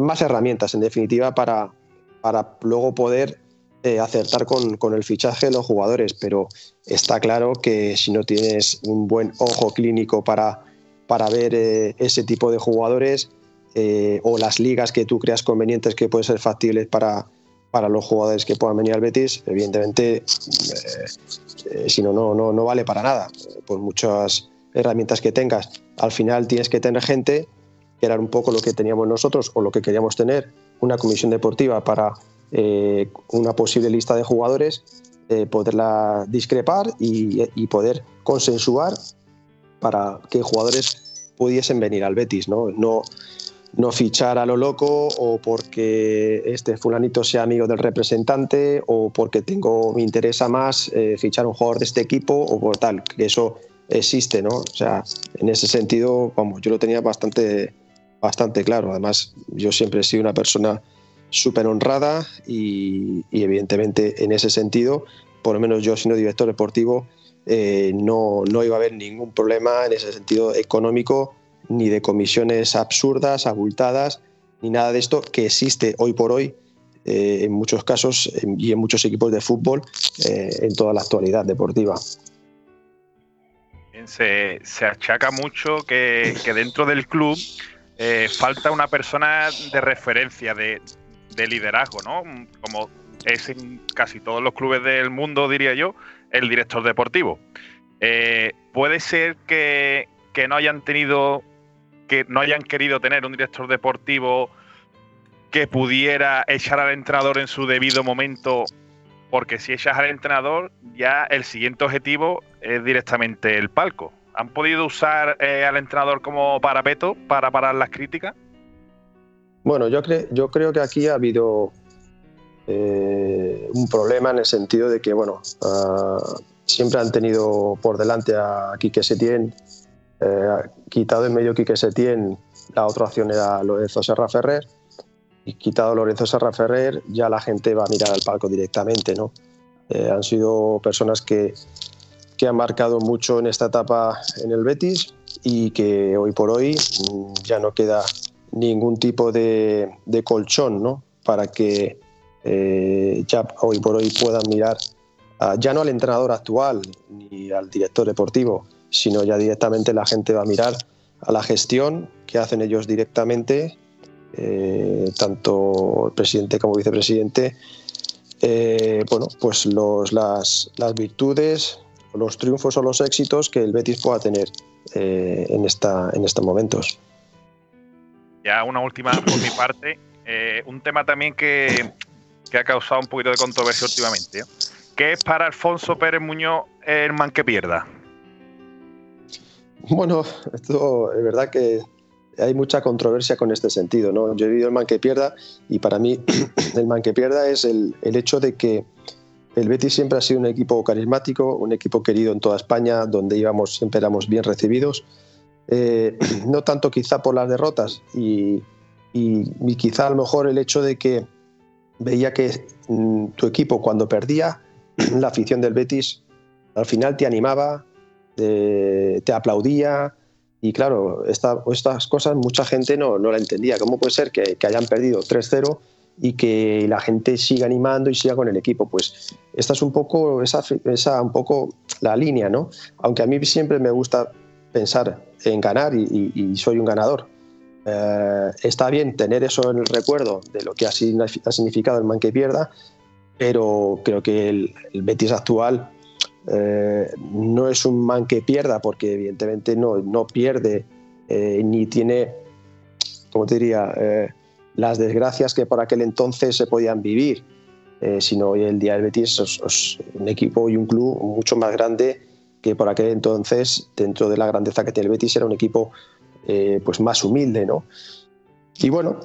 más herramientas en definitiva para, para luego poder eh, acertar con, el fichaje de los jugadores, pero está claro que si no tienes un buen ojo clínico para, para ver eh, ese tipo de jugadores o las ligas que tú creas convenientes que pueden ser factibles para, para los jugadores que puedan venir al Betis, evidentemente, si no, no, no vale para nada, por muchas herramientas que tengas. Al final tienes que tener gente, que era un poco lo que teníamos nosotros o lo que queríamos tener, una comisión deportiva para eh, una posible lista de jugadores, eh, poderla discrepar y, poder consensuar para que jugadores pudiesen venir al Betis, ¿no? No, no fichar a lo loco o porque este fulanito sea amigo del representante o porque tengo me interesa más eh, fichar un jugador de este equipo o por tal, que eso existe, ¿no? O sea, en ese sentido, vamos, yo lo tenía bastante, bastante claro. Además, yo siempre he sido una persona súper honrada y, evidentemente en ese sentido, por lo menos yo siendo director deportivo, eh, no, no iba a haber ningún problema en ese sentido económico, ni de comisiones absurdas, abultadas, ni nada de esto que existe hoy por hoy eh, en muchos casos y en muchos equipos de fútbol eh, en toda la actualidad deportiva. Se, se achaca mucho que, que dentro del club falta una persona de referencia, de, de liderazgo, ¿no? Como es en casi todos los clubes del mundo, diría yo, el director deportivo. Eh, puede ser que, no hayan tenido, que no hayan querido tener un director deportivo que pudiera echar al entrenador en su debido momento, porque si echas al entrenador, ya el siguiente objetivo es directamente el palco. ¿Han podido usar eh, al entrenador como parapeto para parar las críticas? Bueno, yo, yo creo que aquí ha habido eh, un problema en el sentido de que, bueno, ah, siempre han tenido por delante a Quique Setién, eh, quitado en medio Quique Setién, la otra opción era Lorenzo Serra Ferrer, y quitado Lorenzo Serra Ferrer, ya la gente va a mirar al palco directamente, ¿no? Eh, han sido personas que, que han marcado mucho en esta etapa en el Betis y que hoy por hoy mm, ya no queda ningún tipo de, colchón ¿no? para que eh, ya hoy por hoy puedan mirar ya no al entrenador actual ni al director deportivo, sino ya directamente la gente va a mirar a la gestión que hacen ellos directamente, eh, tanto el presidente como vicepresidente, eh, bueno, pues los, las, las, virtudes, los triunfos o los éxitos que el Betis pueda tener en, esta, en estos momentos. Ya una última por mi parte. Eh, un tema también que, ha causado un poquito de controversia últimamente. ¿Qué es para Alfonso Pérez Muñoz el man que pierda? Bueno, es verdad que hay mucha controversia con este sentido. ¿no? Yo he vivido el man que pierda y para mí *clears throat* el man que pierda es el, el hecho de que el Betis siempre ha sido un equipo carismático, un equipo querido en toda España, donde íbamos siempre éramos bien recibidos eh, *clears throat* no tanto quizá por las derrotas y, quizá a lo mejor el hecho de que veía que mm, tu equipo cuando perdía, *clears throat* la afición del Betis al final te animaba, te aplaudía Y claro, estas cosas mucha gente no, no la entendía. ¿Cómo puede ser que, hayan perdido 3-0 y que la gente siga animando y siga con el equipo? Pues esta es un poco, esa, esa un poco la línea, ¿no? Aunque a mí siempre me gusta pensar en ganar y, soy un ganador. Eh, está bien tener eso en el recuerdo de lo que ha, significado el man que pierda, pero creo que el, Betis actual eh, no es un man que pierda, porque evidentemente no, no pierde eh, ni tiene, como te diría, las desgracias que por aquel entonces se podían vivir, sino hoy el día del Betis es, un equipo y un club mucho más grande que por aquel entonces, dentro de la grandeza que tiene el Betis, era un equipo eh, pues más humilde, ¿no? Y bueno,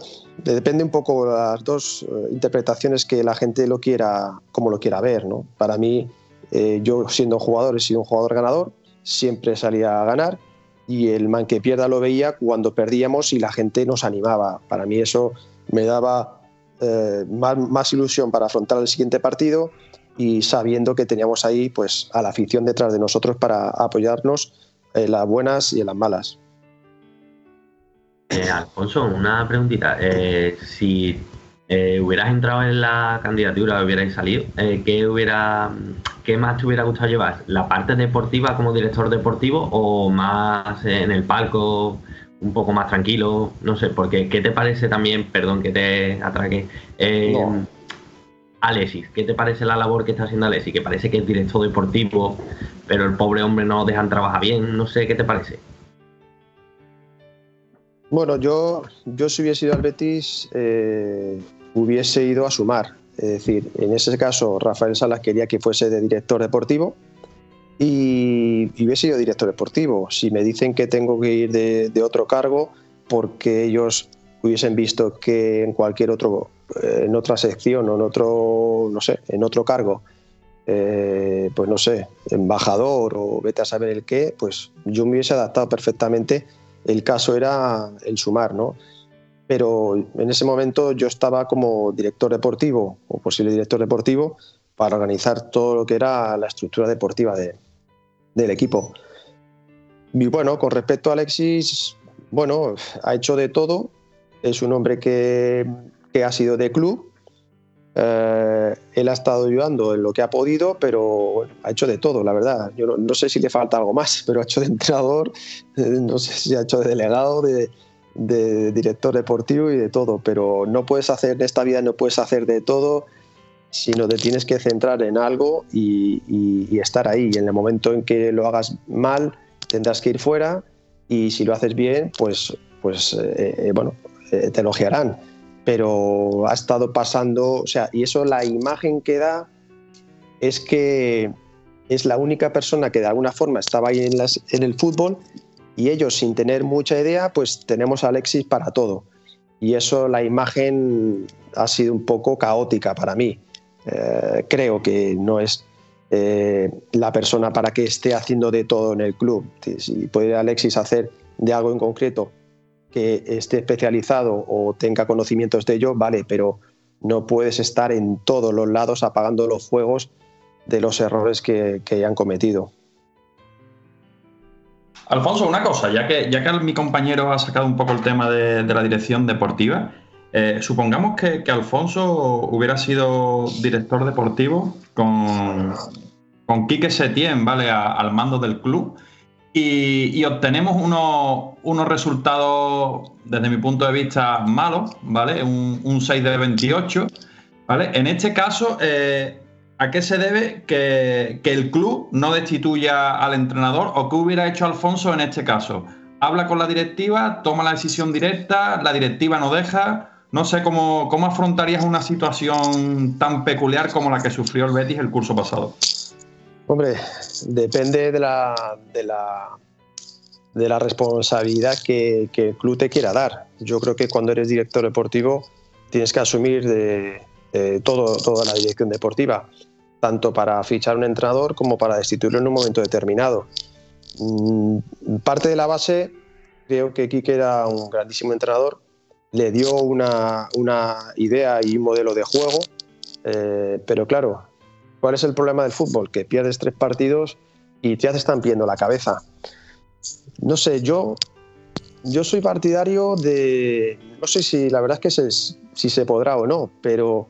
depende un poco de las dos eh, interpretaciones que la gente lo quiera, como lo quiera ver, ¿no? Para mí, eh, yo siendo jugador he sido un jugador ganador, siempre salía a ganar y el man que pierda lo veía cuando perdíamos y la gente nos animaba. Para mí eso me daba más, más, ilusión para afrontar el siguiente partido y sabiendo que teníamos ahí pues a la afición detrás de nosotros para apoyarnos en las buenas y en las malas. Eh, Alfonso, una preguntita. Eh, si eh, hubieras entrado en la candidatura, hubierais salido, ¿qué, hubiera, ¿qué más te hubiera gustado llevar? ¿La parte deportiva como director deportivo o más en el palco, un poco más tranquilo? No sé, porque ¿qué te parece también, perdón que te atraque, Alexis? ¿Qué te parece la labor que está haciendo Alexis? Que parece que es director deportivo, pero el pobre hombre no dejan trabajar bien, no sé, ¿qué te parece? Bueno, yo, yo si hubiese ido al Betis, eh, hubiese ido a sumar. Es decir, en ese caso, Rafael Salas quería que fuese de director deportivo y, hubiese ido director deportivo. Si me dicen que tengo que ir de, otro cargo, porque ellos hubiesen visto que en cualquier otro, eh, en otra sección o en otro, no sé, en otro cargo, eh, pues no sé, embajador o vete a saber el qué, pues yo me hubiese adaptado perfectamente el caso era el sumar, ¿no? Pero en ese momento yo estaba como director deportivo o posible director deportivo para organizar todo lo que era la estructura deportiva del equipo. Y bueno, con respecto a Alexis, bueno, ha hecho de todo. Es un hombre que, que ha sido de club, eh, él ha estado ayudando en lo que ha podido, pero ha hecho de todo, la verdad. Yo no, sé si le falta algo más, pero ha hecho de entrenador, *laughs* no sé si ha hecho de delegado, de, director deportivo y de todo. Pero no puedes hacer en esta vida, no puedes hacer de todo, sino te tienes que centrar en algo y, estar ahí. Y en el momento en que lo hagas mal, tendrás que ir fuera y si lo haces bien, pues, pues eh, bueno, te elogiarán pero ha estado pasando, o sea, y eso la imagen que da es que es la única persona que de alguna forma estaba ahí en el fútbol y ellos sin tener mucha idea, pues tenemos a Alexis para todo. Y eso la imagen ha sido un poco caótica para mí. Eh, creo que no es eh, la persona para que esté haciendo de todo en el club. Si puede Alexis hacer de algo en concreto que esté especializado o tenga conocimientos de ello, vale, pero no puedes estar en todos los lados apagando los fuegos de los errores que, que han cometido. Alfonso, una cosa, ya que, ya que mi compañero ha sacado un poco el tema de, la dirección deportiva, eh, supongamos que, Alfonso hubiera sido director deportivo con, con Quique Setién, ¿vale? al mando del club y, obtenemos unos, resultados, desde mi punto de vista, malos, ¿vale? Un, 6 de 28, ¿vale? En este caso, eh, ¿a qué se debe que, el club no destituya al entrenador o qué hubiera hecho Alfonso en este caso? Habla con la directiva, toma la decisión directa, la directiva no deja. No sé cómo, cómo afrontarías una situación tan peculiar como la que sufrió el Betis el curso pasado. Hombre, depende de la, de la, responsabilidad que, el club te quiera dar. Yo creo que cuando eres director deportivo tienes que asumir de, todo, toda la dirección deportiva, tanto para fichar un entrenador como para destituirlo en un momento determinado. Mm, parte de la base, creo que Quique era un grandísimo entrenador, le dio una, idea y un modelo de juego, eh, pero claro, ¿Cuál es el problema del fútbol? Que pierdes tres partidos y te haces estampiendo la cabeza. No sé, yo yo soy partidario de, no sé si la verdad es que si se podrá o no, pero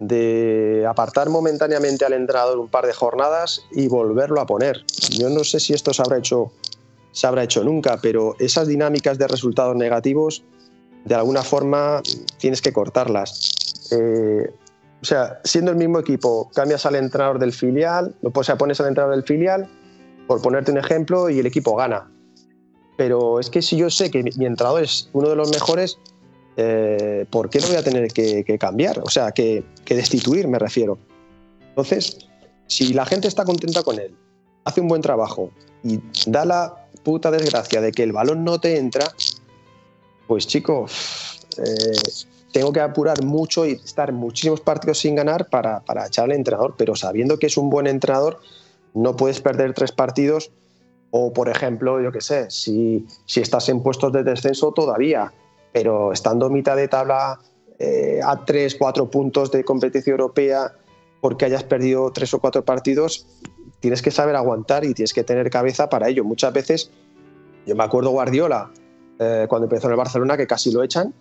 de apartar momentáneamente al entrenador un par de jornadas y volverlo a poner. Yo no sé si esto se habrá hecho, se habrá hecho nunca, pero esas dinámicas de resultados negativos, de alguna forma tienes que cortarlas. Eh, o sea, siendo el mismo equipo, cambias al entrenador del filial, o sea, pones al entrenador del filial, por ponerte un ejemplo, y el equipo gana. Pero es que si yo sé que mi entrenador es uno de los mejores, eh, ¿por qué lo voy a tener que, cambiar? O sea, que, destituir, me refiero. Entonces, si la gente está contenta con él, hace un buen trabajo y da la puta desgracia de que el balón no te entra, pues chico, eh, tengo que apurar mucho y estar muchísimos partidos sin ganar para, para echarle al entrenador, pero sabiendo que es un buen entrenador, no puedes perder tres partidos o, por ejemplo, yo qué sé, si estás en puestos de descenso todavía, pero estando mitad de tabla eh, a tres, cuatro puntos de competición europea porque hayas perdido tres o cuatro partidos, tienes que saber aguantar y tienes que tener cabeza para ello. Muchas veces, yo me acuerdo Guardiola, eh, cuando empezó en el Barcelona, que casi lo echan,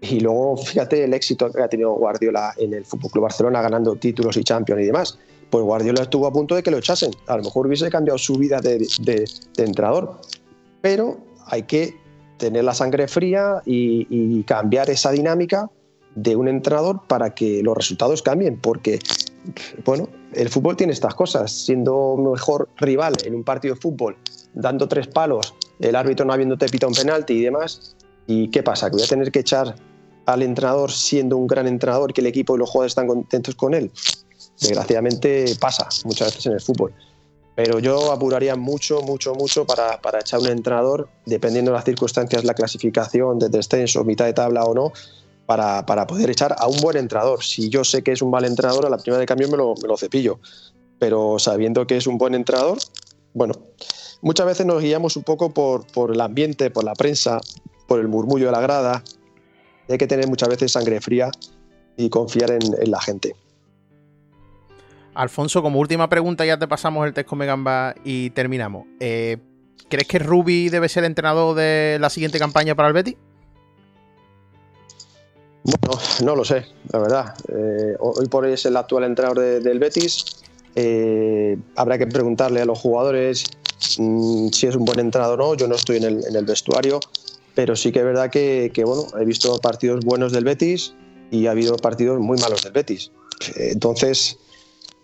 y luego fíjate el éxito que ha tenido Guardiola en el Fútbol Club Barcelona, ganando títulos y Champions y demás. Pues Guardiola estuvo a punto de que lo echasen. A lo mejor hubiese cambiado su vida de, de entrenador. Pero hay que tener la sangre fría y, cambiar esa dinámica de un entrenador para que los resultados cambien, porque bueno, el fútbol tiene estas cosas, siendo mejor rival en un partido de fútbol, dando tres palos, el árbitro no habiéndote pita un penalti y demás, ¿y qué pasa? ¿Que voy a tener que echar al entrenador siendo un gran entrenador que el equipo y los jugadores están contentos con él? Desgraciadamente pasa muchas veces en el fútbol. Pero yo apuraría mucho, mucho, mucho para, para, echar un entrenador, dependiendo de las circunstancias, la clasificación de descenso, mitad de tabla o no, para, para, poder echar a un buen entrenador. Si yo sé que es un mal entrenador, a la primera de cambio me lo, me lo cepillo. Pero sabiendo que es un buen entrenador, bueno, muchas veces nos guiamos un poco por, por el ambiente, por la prensa, por el murmullo de la grada. Hay que tener muchas veces sangre fría y confiar en, en la gente. Alfonso, como última pregunta, ya te pasamos el test con Megamba y terminamos. Eh, ¿Crees que Rubi debe ser entrenador de la siguiente campaña para el Betis? Bueno, no lo sé, la verdad. Eh, hoy por hoy es el actual entrenador del Betis. Eh, habrá que preguntarle a los jugadores mm, si es un buen entrenador o no. Yo no estoy en el, vestuario, pero sí que es verdad que, bueno, he visto partidos buenos del Betis y ha habido partidos muy malos del Betis. entonces,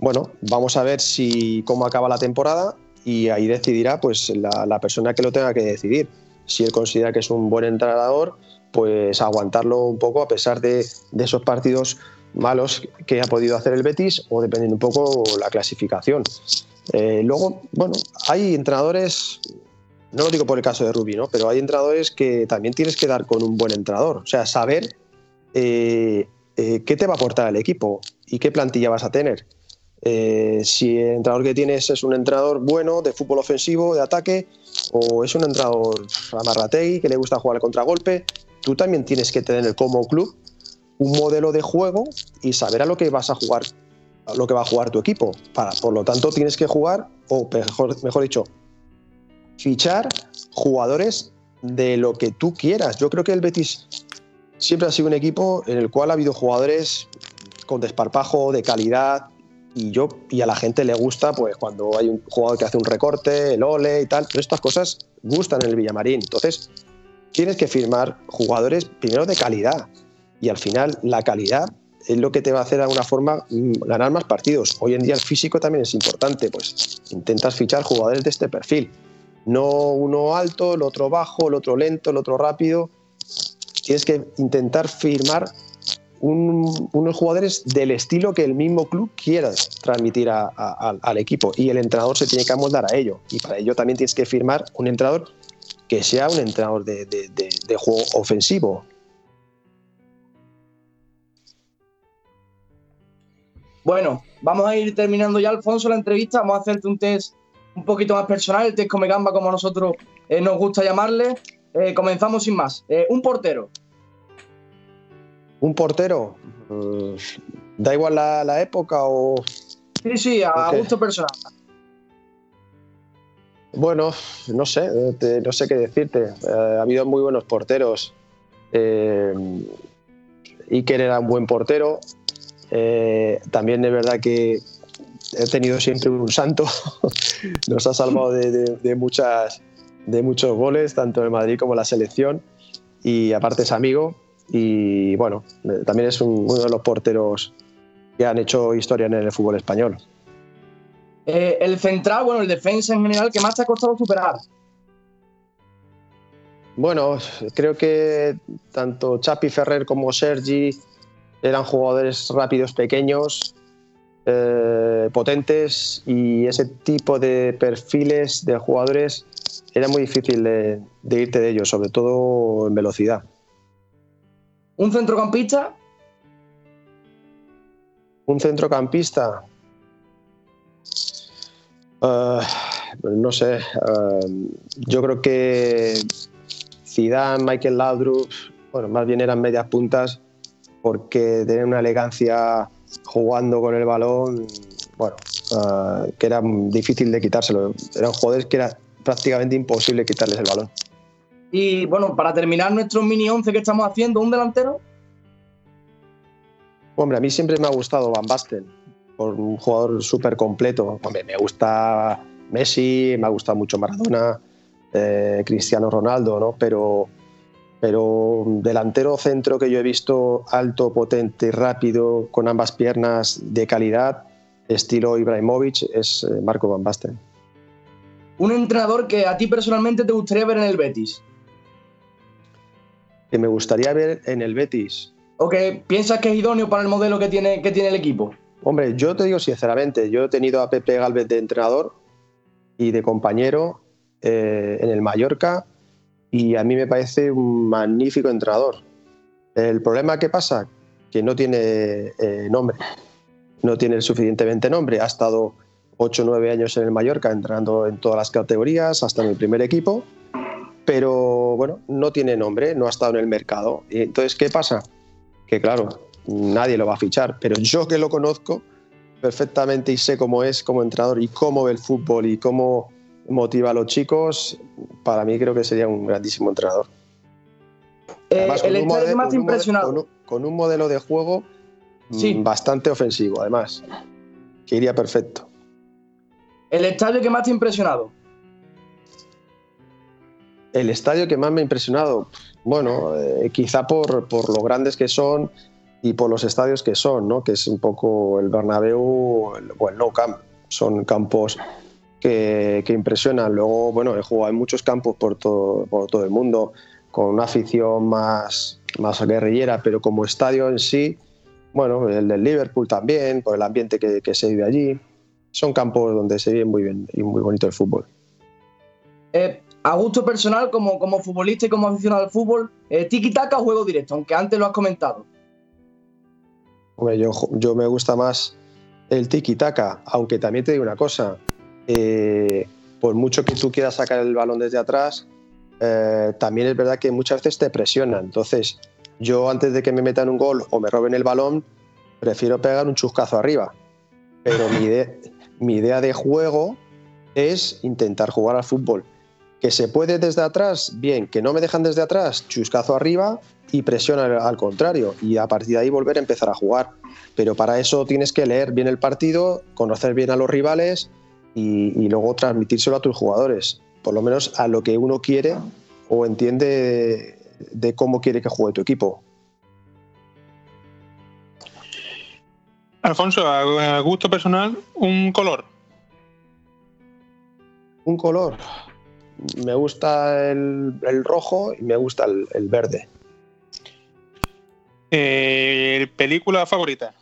bueno, vamos a ver si cómo acaba la temporada y ahí decidirá pues la, persona que lo tenga que decidir. Si él considera que es un buen entrenador, pues aguantarlo un poco a pesar de, esos partidos malos que ha podido hacer el Betis o dependiendo un poco la clasificación. Eh, luego, bueno, hay entrenadores, no lo digo por el caso de Rubí, ¿no? pero hay entrenadores que también tienes que dar con un buen entrenador, o sea, saber eh, eh, qué te va a aportar al equipo y qué plantilla vas a tener. Eh, si el entrenador que tienes es un entrenador bueno de fútbol ofensivo, de ataque, o es un entrenador amarratei que le gusta jugar al contragolpe, tú también tienes que tener como club un modelo de juego y saber a lo que vas a jugar, a lo que va a jugar tu equipo. Para, por lo tanto, tienes que jugar, o mejor, mejor dicho, fichar jugadores de lo que tú quieras. Yo creo que el Betis siempre ha sido un equipo en el cual ha habido jugadores con desparpajo, de calidad, y yo y a la gente le gusta pues cuando hay un jugador que hace un recorte, el ole y tal, pero estas cosas gustan en el Villamarín. Entonces, tienes que firmar jugadores primero de calidad y al final la calidad es lo que te va a hacer de alguna forma mm, ganar más partidos. Hoy en día el físico también es importante, pues intentas fichar jugadores de este perfil. No uno alto, el otro bajo, el otro lento, el otro rápido. Tienes que intentar firmar unos jugadores del estilo que el mismo club quiera transmitir al equipo y el entrenador se tiene que amoldar a ello y para ello también tienes que firmar un entrenador que sea un entrenador de, juego ofensivo. Bueno, vamos a ir terminando ya, Alfonso, la entrevista. Vamos a hacerte un test un poquito más personal, el test come gamba, como nosotros eh, nos gusta llamarle. Eh, comenzamos sin más. Eh, un portero. Un portero, da igual la, época o... Sí, sí, a gusto personal. Bueno, no sé, no sé qué decirte. Eh, ha habido muy buenos porteros. Eh, Iker era un buen portero. Eh, también es verdad que he tenido siempre un santo. *laughs* Nos ha salvado de, muchas, de muchos goles, tanto en Madrid como en la selección. Y aparte es amigo. Y bueno, también es uno de los porteros que han hecho historia en el fútbol español. Eh, el central, bueno, el defensa en general, ¿qué más te ha costado superar? Bueno, creo que tanto Chapi Ferrer como Sergi eran jugadores rápidos, pequeños, eh, potentes y ese tipo de perfiles de jugadores era muy difícil de, de, irte de ellos, sobre todo en velocidad. ¿Un centrocampista? Un centrocampista. Uh, no sé, uh, yo creo que Zidane, Michael Laudrup, bueno, más bien eran medias puntas porque tenían una elegancia jugando con el balón, bueno, uh, que era difícil de quitárselo. Eran jugadores que era prácticamente imposible quitarles el balón. Y bueno, para terminar nuestro mini 11 que estamos haciendo, ¿un delantero? Hombre, a mí siempre me ha gustado Van Basten por un jugador súper completo. me gusta Messi, me ha gustado mucho Maradona, eh, Cristiano Ronaldo, ¿no? Pero, pero delantero centro que yo he visto alto, potente, rápido, con ambas piernas de calidad, estilo Ibrahimovic, es eh, Marco Van Basten. Un entrenador que a ti personalmente te gustaría ver en el Betis. Que me gustaría ver en el Betis. ¿O que piensas que es idóneo para el modelo que tiene, que tiene el equipo? Hombre, yo te digo sinceramente, yo he tenido a Pepe Galvez de entrenador y de compañero eh, en el Mallorca y a mí me parece un magnífico entrenador. El problema que pasa, que no tiene eh, nombre, no tiene suficientemente nombre. Ha estado 8 o 9 años en el Mallorca entrenando en todas las categorías, hasta en el primer equipo, pero bueno, no tiene nombre, no ha estado en el mercado. Entonces, ¿qué pasa? Que claro, nadie lo va a fichar, pero yo que lo conozco perfectamente y sé cómo es como entrenador y cómo ve el fútbol y cómo motiva a los chicos, para mí creo que sería un grandísimo entrenador. Eh, el más impresionado. Con un, modelo de juego mm, bastante ofensivo, además, que iría perfecto. ¿El estadio que más te ha impresionado? El estadio que más me ha impresionado, bueno, eh, quizá por, por lo grandes que son, y por los estadios que son, ¿no? que es un poco el Bernabéu o el No Camp. Son campos que, que, impresionan. Luego, bueno, he jugado en muchos campos por todo, por todo el mundo, con una afición más, más guerrillera, pero como estadio en sí, bueno, el del Liverpool también, por el ambiente que, se vive allí. Son campos donde se vive muy bien y muy bonito el fútbol. Eh, a gusto personal, como, como futbolista y como aficionado al fútbol, eh, tiki-taka o juego directo, aunque antes lo has comentado yo, me gusta más el tiki-taka, aunque también te digo una cosa, eh, por mucho que tú quieras sacar el balón desde atrás, eh, también es verdad que muchas veces te presionan. Entonces, yo antes de que me metan un gol o me roben el balón, prefiero pegar un chuscazo arriba. Pero mi, mi idea de juego es intentar jugar al fútbol. Que se puede desde atrás, bien, que no me dejan desde atrás, chuscazo arriba y presión al, contrario y a partir de ahí volver a empezar a jugar. Pero para eso tienes que leer bien el partido, conocer bien a los rivales y, luego transmitírselo a tus jugadores, por lo menos a lo que uno quiere o entiende de, cómo quiere que juegue tu equipo. Alfonso, a gusto personal, un color. Un color. Me gusta el, rojo y me gusta el verde. Eh, ¿Película favorita?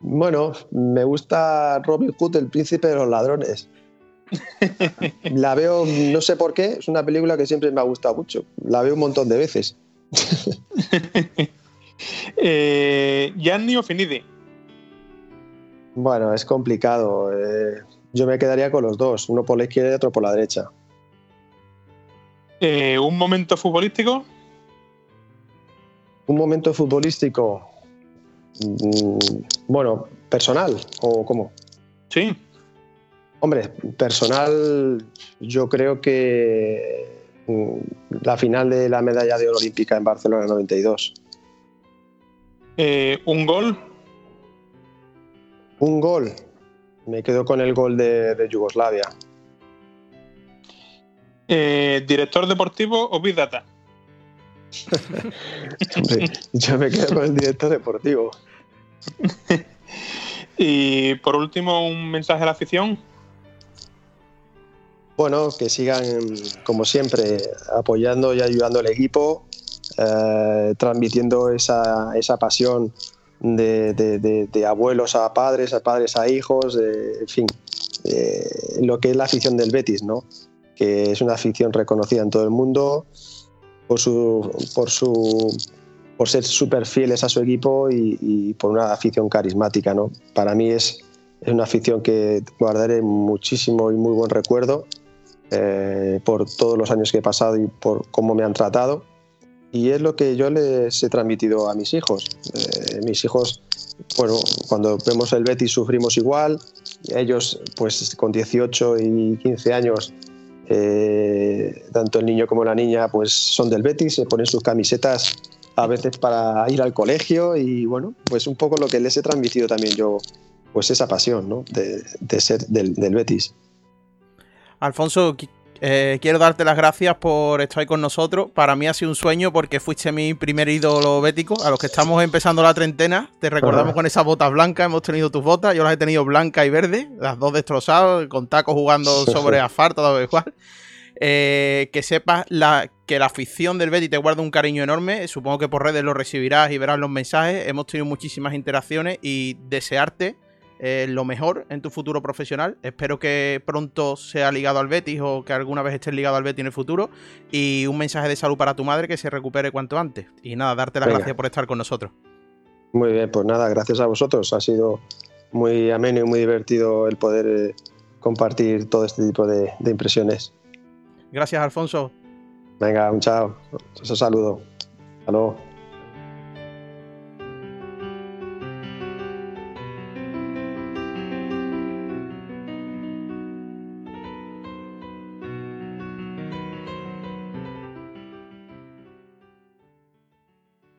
Bueno, me gusta Robin Hood, el príncipe de los ladrones. *laughs* La veo, no sé por qué, es una película que siempre me ha gustado mucho. La veo un montón de veces. *laughs* eh, Gianni Finidi. Bueno, es complicado. Eh, yo me quedaría con los dos, uno por la izquierda y otro por la derecha. Eh, ¿Un momento futbolístico? un momento futbolístico, mm, bueno, personal o cómo? Sí. Hombre, personal, yo creo que mm, la final de la medalla de oro olímpica en Barcelona 92. Eh, ¿Un gol? Un gol. Me quedo con el gol de, de Yugoslavia. Eh, ¿Director deportivo o Big Data? *laughs* Yo me quedo con el director deportivo. *laughs* y por último, un mensaje a la afición. Bueno, que sigan, como siempre, apoyando y ayudando al equipo, eh, transmitiendo esa, esa pasión de, abuelos a padres, a padres a hijos, en fin, lo que es la afición del Betis, ¿no? que es una afición reconocida en todo el mundo por su, por su por ser súper fieles a su equipo y, y por una afición carismática. ¿no? Para mí es, es una afición que guardaré muchísimo y muy buen recuerdo eh, por todos los años que he pasado y por cómo me han tratado. Y es lo que yo les he transmitido a mis hijos. Eh, mis hijos, bueno, cuando vemos el Betis sufrimos igual. Ellos, pues con 18 y 15 años, eh, tanto el niño como la niña, pues son del Betis, se ponen sus camisetas a veces para ir al colegio y bueno, pues un poco lo que les he transmitido también yo, pues esa pasión, ¿no? De, ser del, del Betis. Alfonso, eh, quiero darte las gracias por estar ahí con nosotros. Para mí ha sido un sueño porque fuiste mi primer ídolo bético. A los que estamos empezando la treintena, te recordamos con esas botas blancas. Hemos tenido tus botas, yo las he tenido blancas y verdes, las dos destrozadas, con tacos jugando *laughs* sobre asfalto, todo igual. Eh, que sepas la, que la afición del Betty te guarda un cariño enorme. Supongo que por redes lo recibirás y verás los mensajes. Hemos tenido muchísimas interacciones y desearte eh, lo mejor en tu futuro profesional. Espero que pronto sea ligado al Betis o que alguna vez estés ligado al Betis en el futuro. Y un mensaje de salud para tu madre que se recupere cuanto antes. Y nada, darte las Venga. gracias por estar con nosotros. Muy bien, pues nada, gracias a vosotros. Ha sido muy ameno y muy divertido el poder eh, compartir todo este tipo de, de impresiones. Gracias, Alfonso. Venga, un chao. Un saludo. Hasta luego.